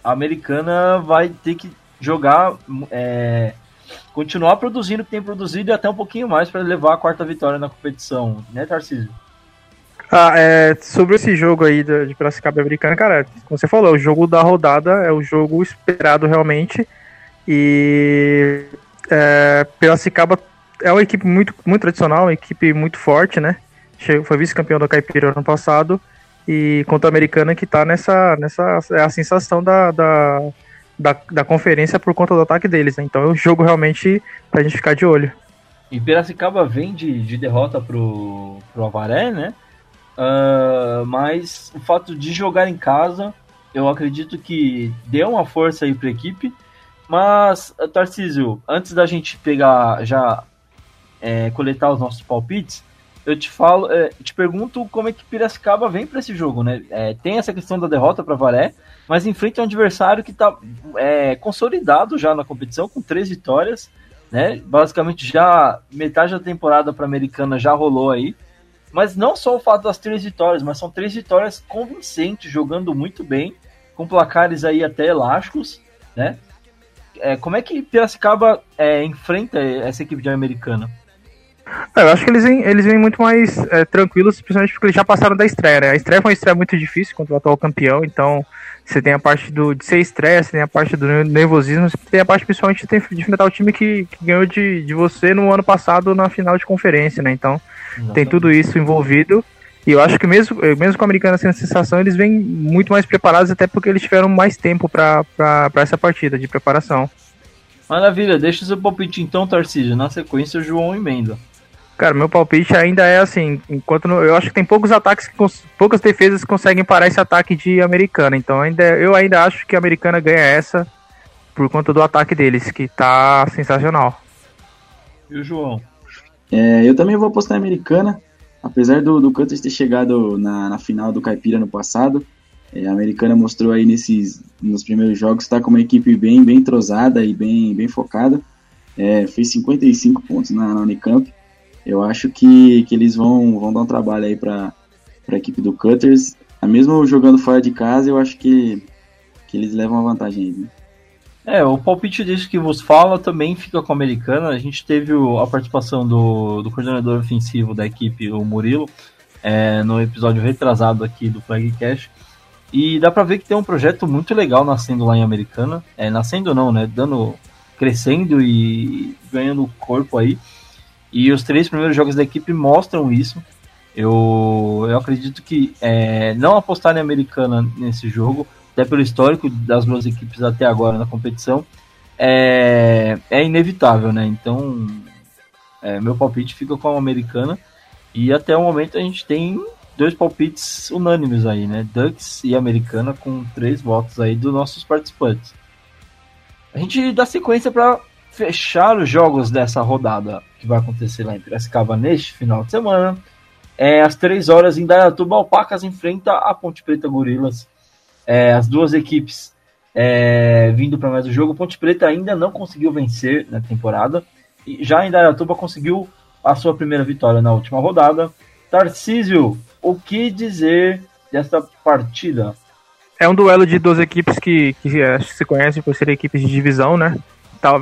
a americana vai ter que jogar, é, continuar produzindo o que tem produzido e até um pouquinho mais para levar a quarta vitória na competição, né, Tarcísio?
Ah, é, sobre esse jogo aí de, de Piracicaba Americana, cara, como você falou, o jogo da rodada é o jogo esperado realmente. E é, Piracicaba é uma equipe muito, muito tradicional, uma equipe muito forte, né? Foi vice-campeão da Caipira ano passado. E contra a Americana que tá nessa. nessa é a sensação da, da, da, da conferência por conta do ataque deles. Né? Então é um jogo realmente pra gente ficar de olho.
E Piracicaba vem de, de derrota pro, pro Avaré, né? Uh, mas o fato de jogar em casa, eu acredito que deu uma força aí para a equipe. Mas, Tarcísio, antes da gente pegar já é, coletar os nossos palpites, eu te falo, é, te pergunto como é que Piracicaba vem para esse jogo, né? É, tem essa questão da derrota para Varé, mas enfrenta um adversário que está é, consolidado já na competição com três vitórias, né? Basicamente já metade da temporada para Americana já rolou aí. Mas não só o fato das três vitórias, mas são três vitórias convincentes, jogando muito bem, com placares aí até elásticos, né? É, como é que Piracicaba é, enfrenta essa equipe de americana?
É, eu acho que eles vêm, eles vêm muito mais é, tranquilos, principalmente porque eles já passaram da estreia, né? A estreia foi uma estreia muito difícil contra o atual campeão, então você tem a parte do, de ser estreia, você tem a parte do nervosismo, você tem a parte principalmente de enfrentar o time que, que ganhou de, de você no ano passado na final de conferência, né? Então Exatamente. tem tudo isso envolvido. E eu acho que mesmo, mesmo com a americana sendo sensação, eles vêm muito mais preparados, até porque eles tiveram mais tempo para essa partida de preparação.
Maravilha, deixa o seu palpite então, Tarcísio. Na sequência, o João emenda.
Cara, meu palpite ainda é assim, enquanto no, eu acho que tem poucos ataques, poucas defesas que conseguem parar esse ataque de americana. Então ainda, eu ainda acho que a americana ganha essa por conta do ataque deles, que tá sensacional.
E o João?
É, eu também vou apostar em americana, apesar do, do Cutters ter chegado na, na final do Caipira no passado. É, a americana mostrou aí nesses nos primeiros jogos está com uma equipe bem bem entrosada e bem bem focada. É, fez 55 pontos na, na Unicamp eu acho que, que eles vão, vão dar um trabalho aí para a equipe do Cutters. Mesmo jogando fora de casa, eu acho que, que eles levam a vantagem aí. Né?
É, o palpite disso que vos fala também fica com a americana. A gente teve a participação do, do coordenador ofensivo da equipe, o Murilo, é, no episódio retrasado aqui do Flagcast. E dá pra ver que tem um projeto muito legal nascendo lá em Americana. É, nascendo não, né? Dando, crescendo e ganhando corpo aí. E os três primeiros jogos da equipe mostram isso. Eu, eu acredito que é, não apostar em americana nesse jogo, até pelo histórico das duas equipes até agora na competição, é, é inevitável, né? Então, é, meu palpite fica com a americana. E até o momento a gente tem dois palpites unânimes aí, né? Ducks e americana com três votos aí dos nossos participantes. A gente dá sequência para fechar os jogos dessa rodada que vai acontecer lá em Piracicaba neste final de semana. É, às 3 horas em Dayatuba, Alpacas enfrenta a Ponte Preta Gorilas. É, as duas equipes é, vindo para mais o jogo. Ponte Preta ainda não conseguiu vencer na temporada. E já em Dayatuba conseguiu a sua primeira vitória na última rodada. Tarcísio, o que dizer desta partida?
É um duelo de duas equipes que, que se conhecem por serem equipes de divisão, né?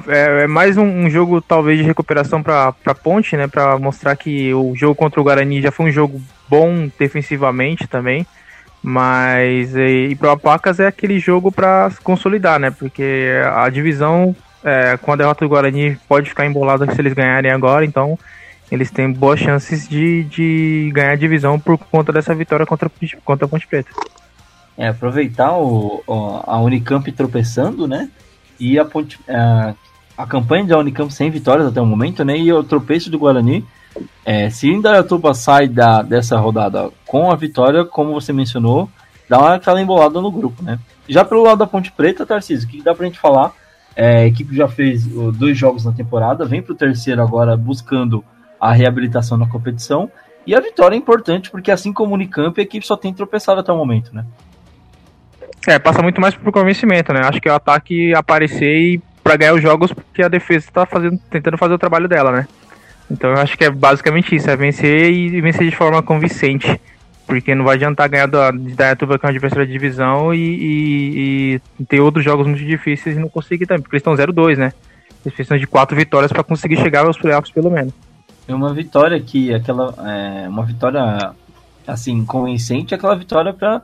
é, é mais um, um, jogo talvez de recuperação para Ponte, né, para mostrar que o jogo contra o Guarani já foi um jogo bom defensivamente também, mas e, e para o Apacas é aquele jogo para consolidar, né, porque a divisão é, com a derrota do Guarani pode ficar embolada se eles ganharem agora, então eles têm boas chances de, de ganhar a divisão por conta dessa vitória contra, contra a Ponte Preta.
É, aproveitar o, a Unicamp tropeçando, né? e a, a, a campanha da Unicamp sem vitórias até o momento, né? E o tropeço do Guarani. É, se Indaiatuba sai da, dessa rodada com a vitória, como você mencionou, dá aquela embolada no grupo, né? Já pelo lado da Ponte Preta, Tarcísio, o que dá pra gente falar? É, a equipe já fez dois jogos na temporada, vem pro terceiro agora buscando a reabilitação na competição. E a vitória é importante, porque assim como o Unicamp, a equipe só tem tropeçado até o momento, né?
É, passa muito mais por convencimento, né? Acho que é o ataque aparecer e para ganhar os jogos porque a defesa está fazendo, tentando fazer o trabalho dela, né? Então eu acho que é basicamente isso, é vencer e vencer de forma convincente. Porque não vai adiantar ganhar da, da Ituba, que é uma adversária de divisão, e, e, e, ter outros jogos muito difíceis e não conseguir também, porque eles estão 0-2, né? Eles precisam de quatro vitórias para conseguir chegar aos playoffs pelo menos.
É uma vitória que aquela é uma vitória assim convincente, aquela vitória para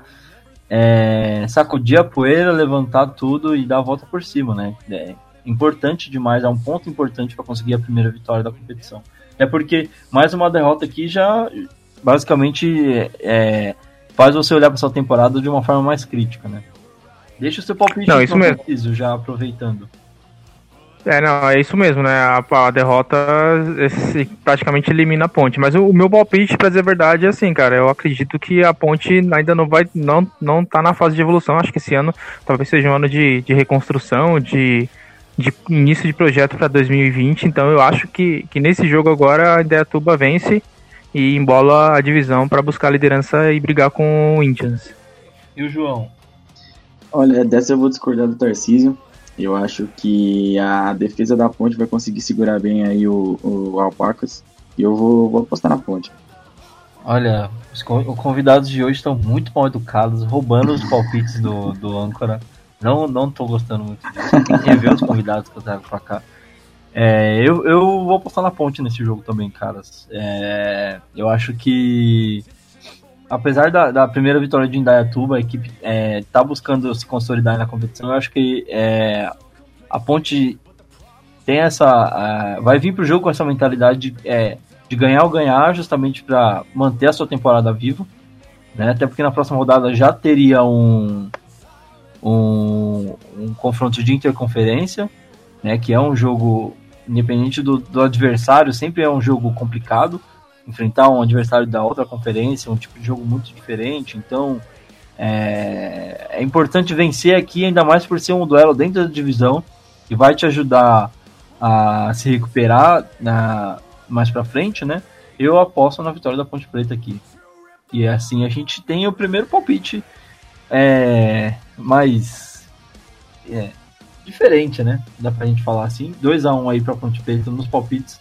é, sacudir a poeira, levantar tudo e dar a volta por cima, né? É importante demais, é um ponto importante para conseguir a primeira vitória da competição. É porque mais uma derrota aqui já basicamente é, faz você olhar para sua temporada de uma forma mais crítica, né? Deixa o seu palpite
não, isso mesmo.
Preciso, já aproveitando.
É, não, é isso mesmo, né? A, a derrota esse, praticamente elimina a ponte. Mas o, o, meu palpite, pra dizer a verdade, é assim, cara. Eu acredito que a ponte ainda não vai. Não, não tá na fase de evolução. Acho que esse ano talvez seja um ano de, de reconstrução, de, de início de projeto para 2020. Então eu acho que, que nesse jogo agora a Indaiatuba vence e embola a divisão para buscar a liderança e brigar com o Indians.
E o João?
Olha, dessa eu vou discordar do Tarcísio. Eu acho que a defesa da ponte vai conseguir segurar bem aí o, o Alpacas. E eu vou, vou apostar na ponte.
Olha, os convidados de hoje estão muito mal educados, roubando os palpites do, do âncora. Não, não tô gostando muito disso. Rever os convidados que eu trago pra cá. É, eu, eu vou apostar na ponte nesse jogo também, caras. É, eu acho que apesar da, da, primeira vitória de Indaiatuba, a equipe é, tá buscando se consolidar na competição. Eu acho que é, a Ponte tem essa. vai vir pro jogo com essa mentalidade de, é, de ganhar ou ganhar, justamente para manter a sua temporada viva. Né? Até porque na próxima rodada já teria um, um, um confronto de interconferência, né? que é um jogo, independente do, do adversário, sempre é um jogo complicado enfrentar um adversário da outra conferência, um tipo de jogo muito diferente. Então é, é importante vencer aqui, ainda mais por ser um duelo dentro da divisão que vai te ajudar a se recuperar na, mais para frente, né? Eu aposto na vitória da Ponte Preta aqui. E assim a gente tem o primeiro palpite é, mais é, diferente, né? Dá pra gente falar assim. 2 a 1 um aí pra Ponte Preta nos palpites.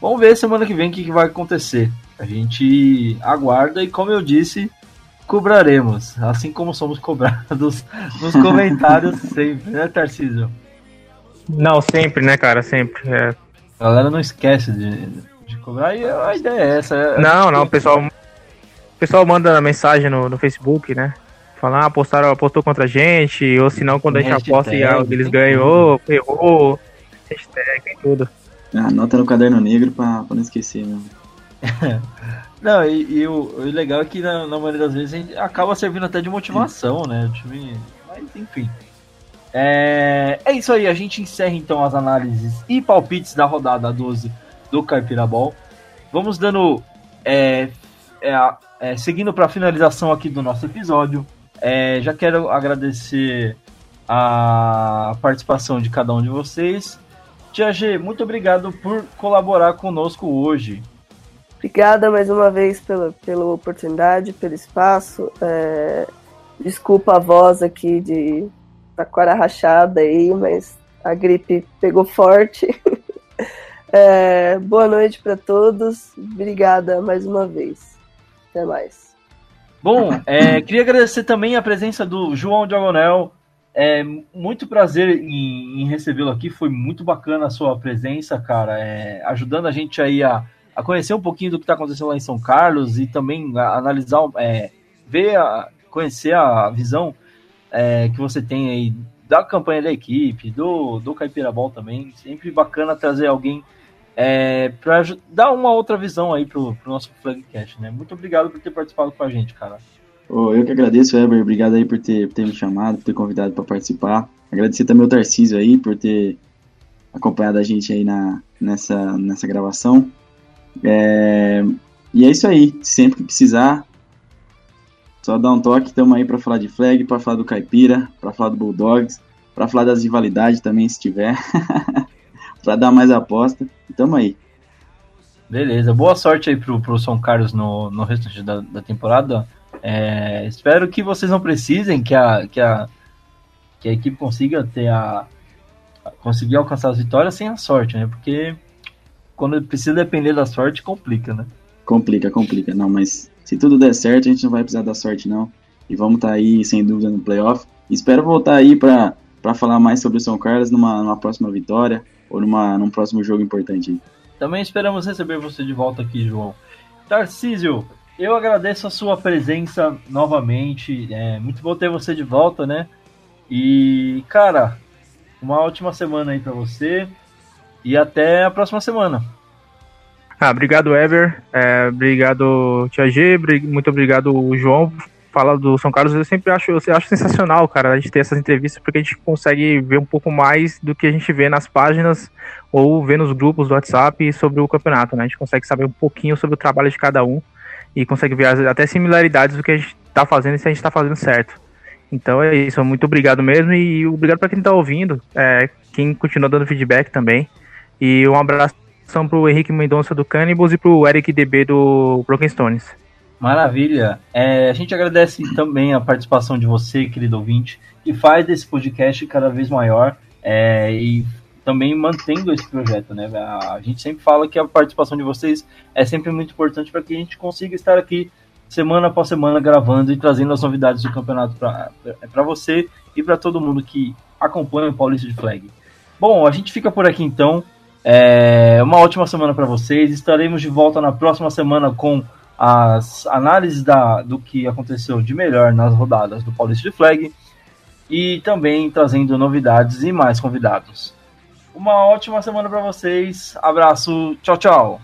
Vamos ver semana que vem o que, que vai acontecer. A gente aguarda e, como eu disse, cobraremos. Assim como somos cobrados nos comentários sempre, né, Tarcísio?
Não, sempre, né, cara? Sempre. É.
A galera não esquece de, de cobrar e a ideia é essa. É,
não, não, o pessoal, o pessoal manda mensagem no, no Facebook, né? Falar, ah, apostaram, apostou contra a gente, ou se não, quando a gente aposta e eles ganham, errou, hashtag, tem tudo.
Anota no caderno negro pra, pra não esquecer,
mesmo. não, e, e o, o, legal é que na, na, maioria das vezes a gente acaba servindo até de motivação, né? O time. Mas enfim. É, é isso aí, a gente encerra então as análises e palpites da rodada 12 do Caipirabol. Vamos dando. É, é, é seguindo para a finalização aqui do nosso episódio. É, já quero agradecer a participação de cada um de vocês Tia G, muito obrigado por colaborar conosco hoje.
Obrigada mais uma vez pela, pela oportunidade, pelo espaço. É, desculpa a voz aqui de taquara rachada aí, mas a gripe pegou forte. É, boa noite para todos. Obrigada mais uma vez. Até mais.
Bom, é, queria agradecer também a presença do João Diagonel, é muito prazer em, em recebê-lo aqui. Foi muito bacana a sua presença, cara, é, ajudando a gente aí a, a conhecer um pouquinho do que está acontecendo lá em São Carlos e também a, analisar, é, ver, a, conhecer a visão é, que você tem aí da campanha da equipe, do, do Caipirabol também. Sempre bacana trazer alguém é, para dar uma outra visão aí pro, pro nosso Flagcast, né? Muito obrigado por ter participado com a gente, cara.
Oh, eu que agradeço, Weber. Obrigado aí por ter, por ter me chamado, por ter convidado para participar. Agradecer também ao Tarcísio aí por ter acompanhado a gente aí na, nessa, nessa gravação. É, e é isso aí. Sempre que precisar, só dá um toque. Estamos aí para falar de flag, para falar do Caipira, para falar do Bulldogs, para falar das rivalidades também, se tiver. para dar mais aposta. Estamos aí.
Beleza. Boa sorte aí pro, pro São Carlos no, no restante da, da temporada. É, espero que vocês não precisem, que a, que a, que a equipe consiga ter a conseguir alcançar as vitórias sem a sorte, né? Porque quando precisa depender da sorte, complica, né?
Complica, complica. Não, mas se tudo der certo, a gente não vai precisar da sorte, não. E vamos estar tá aí, sem dúvida, no playoff. Espero voltar aí para falar mais sobre o São Carlos numa, numa próxima vitória ou numa, num próximo jogo importante.
Também esperamos receber você de volta aqui, João. Tarcísio, eu agradeço a sua presença novamente. É muito bom ter você de volta, né? E, cara, uma ótima semana aí para você. E até a próxima semana.
Ah, obrigado, Ever. É, obrigado, Tia G. Muito obrigado, João. Fala do São Carlos, eu sempre acho, eu acho sensacional, cara, a gente ter essas entrevistas, porque a gente consegue ver um pouco mais do que a gente vê nas páginas ou vê nos grupos do WhatsApp sobre o campeonato, né? A gente consegue saber um pouquinho sobre o trabalho de cada um e consegue ver até similaridades do que a gente está fazendo e se a gente está fazendo certo. Então é isso, muito obrigado mesmo e obrigado para quem está ouvindo, é, quem continua dando feedback também. E um abraço para o Henrique Mendonça do Cannibals e para o Eric DB do Broken Stones.
Maravilha. É, a gente agradece também a participação de você, querido ouvinte, que faz desse podcast cada vez maior é, e também mantendo esse projeto, né? A, gente sempre fala que a participação de vocês é sempre muito importante para que a gente consiga estar aqui semana após semana gravando e trazendo as novidades do campeonato para você e para todo mundo que acompanha o Paulista de Flag. Bom, a gente fica por aqui então. É uma ótima semana para vocês. Estaremos de volta na próxima semana com as análises da, do que aconteceu de melhor nas rodadas do Paulista de Flag e também trazendo novidades e mais convidados. Uma ótima semana para vocês. Abraço. Tchau, tchau.